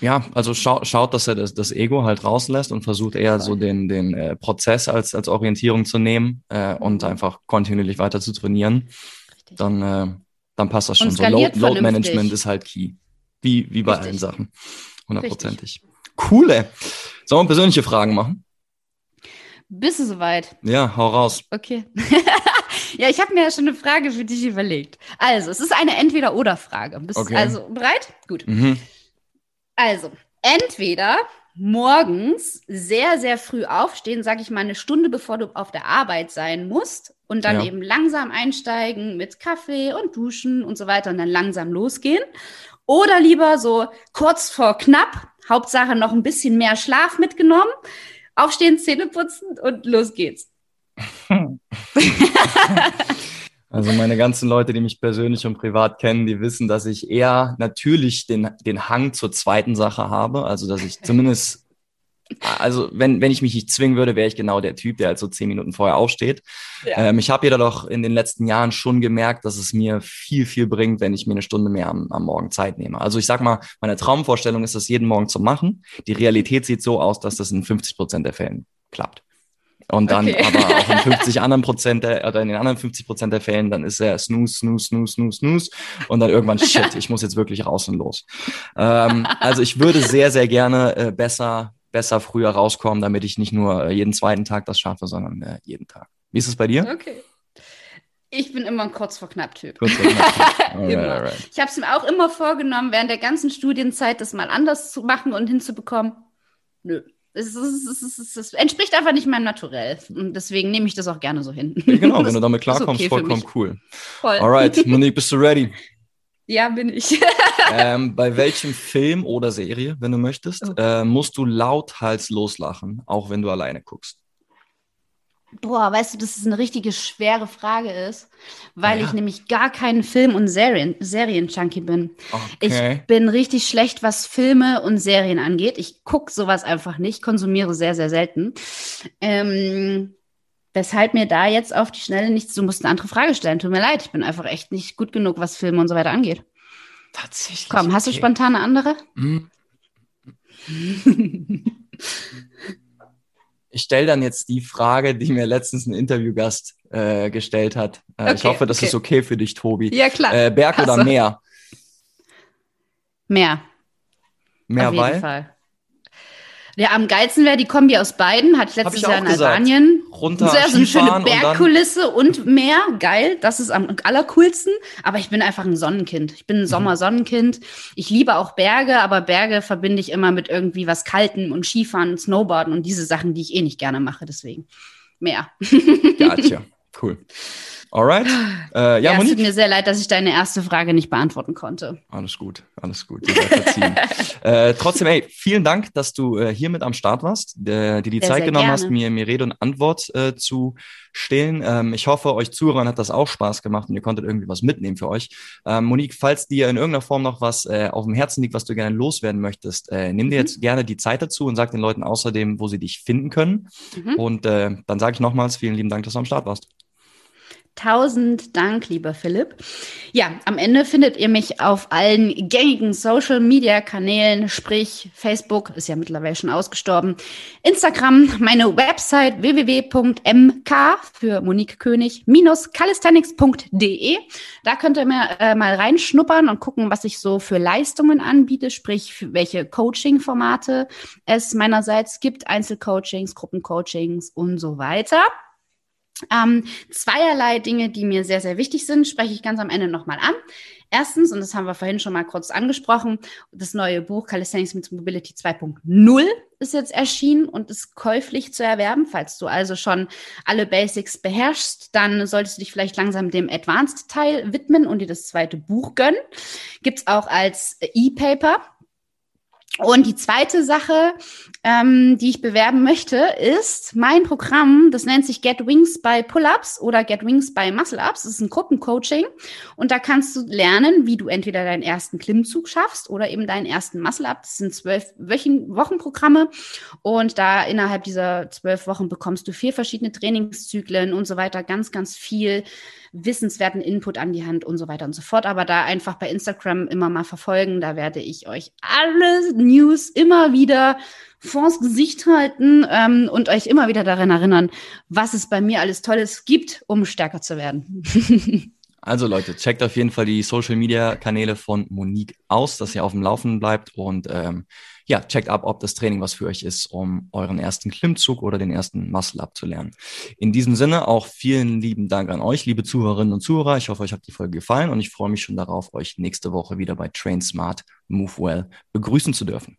ja, also schau, schaut, dass er das, das Ego halt rauslässt und versucht eher so den, den äh, Prozess als, als Orientierung zu nehmen äh, und mhm. einfach kontinuierlich weiter zu trainieren. Richtig. Dann, äh, dann passt das schon. So Load, Load Management ist halt key. Wie, wie bei Richtig. allen Sachen. Hundertprozentig. Coole. Sollen wir persönliche Fragen machen? Bist du soweit? Ja, hau raus. Okay. ja, ich habe mir ja schon eine Frage für dich überlegt. Also, es ist eine Entweder-Oder-Frage. Bist okay. also bereit? Gut. Mhm. Also, entweder morgens sehr, sehr früh aufstehen, sag ich mal eine Stunde bevor du auf der Arbeit sein musst und dann ja. eben langsam einsteigen mit Kaffee und Duschen und so weiter und dann langsam losgehen. Oder lieber so kurz vor knapp, Hauptsache noch ein bisschen mehr Schlaf mitgenommen, aufstehen, Zähne putzen und los geht's. Also meine ganzen Leute, die mich persönlich und privat kennen, die wissen, dass ich eher natürlich den, den Hang zur zweiten Sache habe. Also dass ich zumindest also wenn, wenn ich mich nicht zwingen würde, wäre ich genau der Typ, der halt so zehn Minuten vorher aufsteht. Ja. Ähm, ich habe jedoch in den letzten Jahren schon gemerkt, dass es mir viel, viel bringt, wenn ich mir eine Stunde mehr am, am Morgen Zeit nehme. Also ich sag mal, meine Traumvorstellung ist das jeden Morgen zu machen. Die Realität sieht so aus, dass das in 50 Prozent der Fällen klappt. Und dann okay. aber auch in 50 anderen Prozent der, oder in den anderen 50 Prozent der Fällen, dann ist er snooze, snooze, snooze, snooze, snooze. Und dann irgendwann, shit, ich muss jetzt wirklich raus und los. Ähm, also ich würde sehr, sehr gerne äh, besser besser früher rauskommen, damit ich nicht nur äh, jeden zweiten Tag das schaffe, sondern äh, jeden Tag. Wie ist es bei dir? Okay. Ich bin immer ein kurz vor knapp Typ. Kurz vor knapp. Alright, alright. Ich habe es mir auch immer vorgenommen, während der ganzen Studienzeit das mal anders zu machen und hinzubekommen. Nö. Es, es, es, es, entspricht einfach nicht meinem Naturell. Und deswegen nehme ich das auch gerne so hin. Ja, genau, wenn du damit klarkommst, okay vollkommen cool. Voll. Alright, Monique, bist du ready? Ja, bin ich. ähm, bei welchem Film oder Serie, wenn du möchtest, okay. äh, musst du lauthals loslachen, auch wenn du alleine guckst? Boah, weißt du, dass es eine richtige schwere Frage ist, weil ja. ich nämlich gar kein Film- und Serien, Serien-Junkie bin. Okay. Ich bin richtig schlecht, was Filme und Serien angeht. Ich gucke sowas einfach nicht, konsumiere sehr, sehr selten. Ähm, Weshalb mir da jetzt auf die Schnelle nichts, du musst eine andere Frage stellen. Tut mir leid, ich bin einfach echt nicht gut genug, was Filme und so weiter angeht. Tatsächlich. Komm, hast du spontan eine andere? Hm. Ich stelle dann jetzt die Frage, die mir letztens ein Interviewgast äh, gestellt hat. Äh, okay, ich hoffe, das okay. ist okay für dich, Tobi. Ja, klar. Äh, Berg Klasse. oder Meer? Meer. Meer, Auf weil? jeden Fall. Ja, am geilsten wäre die Kombi aus beiden. Hatte ich letztes ich Jahr in gesagt. Albanien. Runter, Sehr so eine schöne Bergkulisse und, und, Meer. Geil. Das ist am allercoolsten. Aber ich bin einfach ein Sonnenkind. Ich bin ein mhm. Sommersonnenkind. Ich liebe auch Berge, aber Berge verbinde ich immer mit irgendwie was Kalten und Skifahren und Snowboarden und diese Sachen, die ich eh nicht gerne mache. Deswegen Meer. Gotcha. Cool. Alright. Äh, ja, ja es tut mir sehr leid, dass ich deine erste Frage nicht beantworten konnte. Alles gut, alles gut. äh, trotzdem, ey, vielen Dank, dass du äh, hier mit am Start warst, dir die sehr, Zeit sehr genommen gerne. hast, mir, mir Rede und Antwort äh, zu stellen. Ähm, ich hoffe, euch Zuhörern hat das auch Spaß gemacht und ihr konntet irgendwie was mitnehmen für euch. Ähm, Monique, falls dir in irgendeiner Form noch was äh, auf dem Herzen liegt, was du gerne loswerden möchtest, äh, nimm dir mhm. jetzt gerne die Zeit dazu und sag den Leuten außerdem, wo sie dich finden können. Mhm. Und äh, dann sage ich nochmals vielen lieben Dank, dass du am Start warst. Tausend Dank, lieber Philipp. Ja, am Ende findet ihr mich auf allen gängigen Social Media Kanälen, sprich Facebook ist ja mittlerweile schon ausgestorben, Instagram, meine Website www.mk für Monique König calisthenics.de. Da könnt ihr mal, äh, mal reinschnuppern und gucken, was ich so für Leistungen anbiete, sprich welche Coaching-Formate es meinerseits gibt, Einzelcoachings, Gruppencoachings und so weiter. Ähm, zweierlei Dinge, die mir sehr, sehr wichtig sind, spreche ich ganz am Ende nochmal an. Erstens, und das haben wir vorhin schon mal kurz angesprochen, das neue Buch Calisthenics mit Mobility 2.0 ist jetzt erschienen und ist käuflich zu erwerben. Falls du also schon alle Basics beherrschst, dann solltest du dich vielleicht langsam dem Advanced-Teil widmen und dir das zweite Buch gönnen. Gibt's auch als E-Paper. Und die zweite Sache, ähm, die ich bewerben möchte, ist mein Programm, das nennt sich Get Wings by Pull-Ups oder Get Wings by Muscle-Ups. Das ist ein Gruppencoaching und da kannst du lernen, wie du entweder deinen ersten Klimmzug schaffst oder eben deinen ersten Muscle-Up. Das sind zwölf Wochen Wochenprogramme und da innerhalb dieser zwölf Wochen bekommst du vier verschiedene Trainingszyklen und so weiter, ganz, ganz viel wissenswerten Input an die Hand und so weiter und so fort. Aber da einfach bei Instagram immer mal verfolgen, da werde ich euch alle News immer wieder vors Gesicht halten ähm, und euch immer wieder daran erinnern, was es bei mir alles Tolles gibt, um stärker zu werden. Also Leute, checkt auf jeden Fall die Social Media Kanäle von Monique aus, dass ihr auf dem Laufenden bleibt und ähm, ja, checkt ab, ob das Training was für euch ist, um euren ersten Klimmzug oder den ersten Muscle abzulernen. In diesem Sinne auch vielen lieben Dank an euch, liebe Zuhörerinnen und Zuhörer. Ich hoffe, euch hat die Folge gefallen und ich freue mich schon darauf, euch nächste Woche wieder bei Train Smart Move Well begrüßen zu dürfen.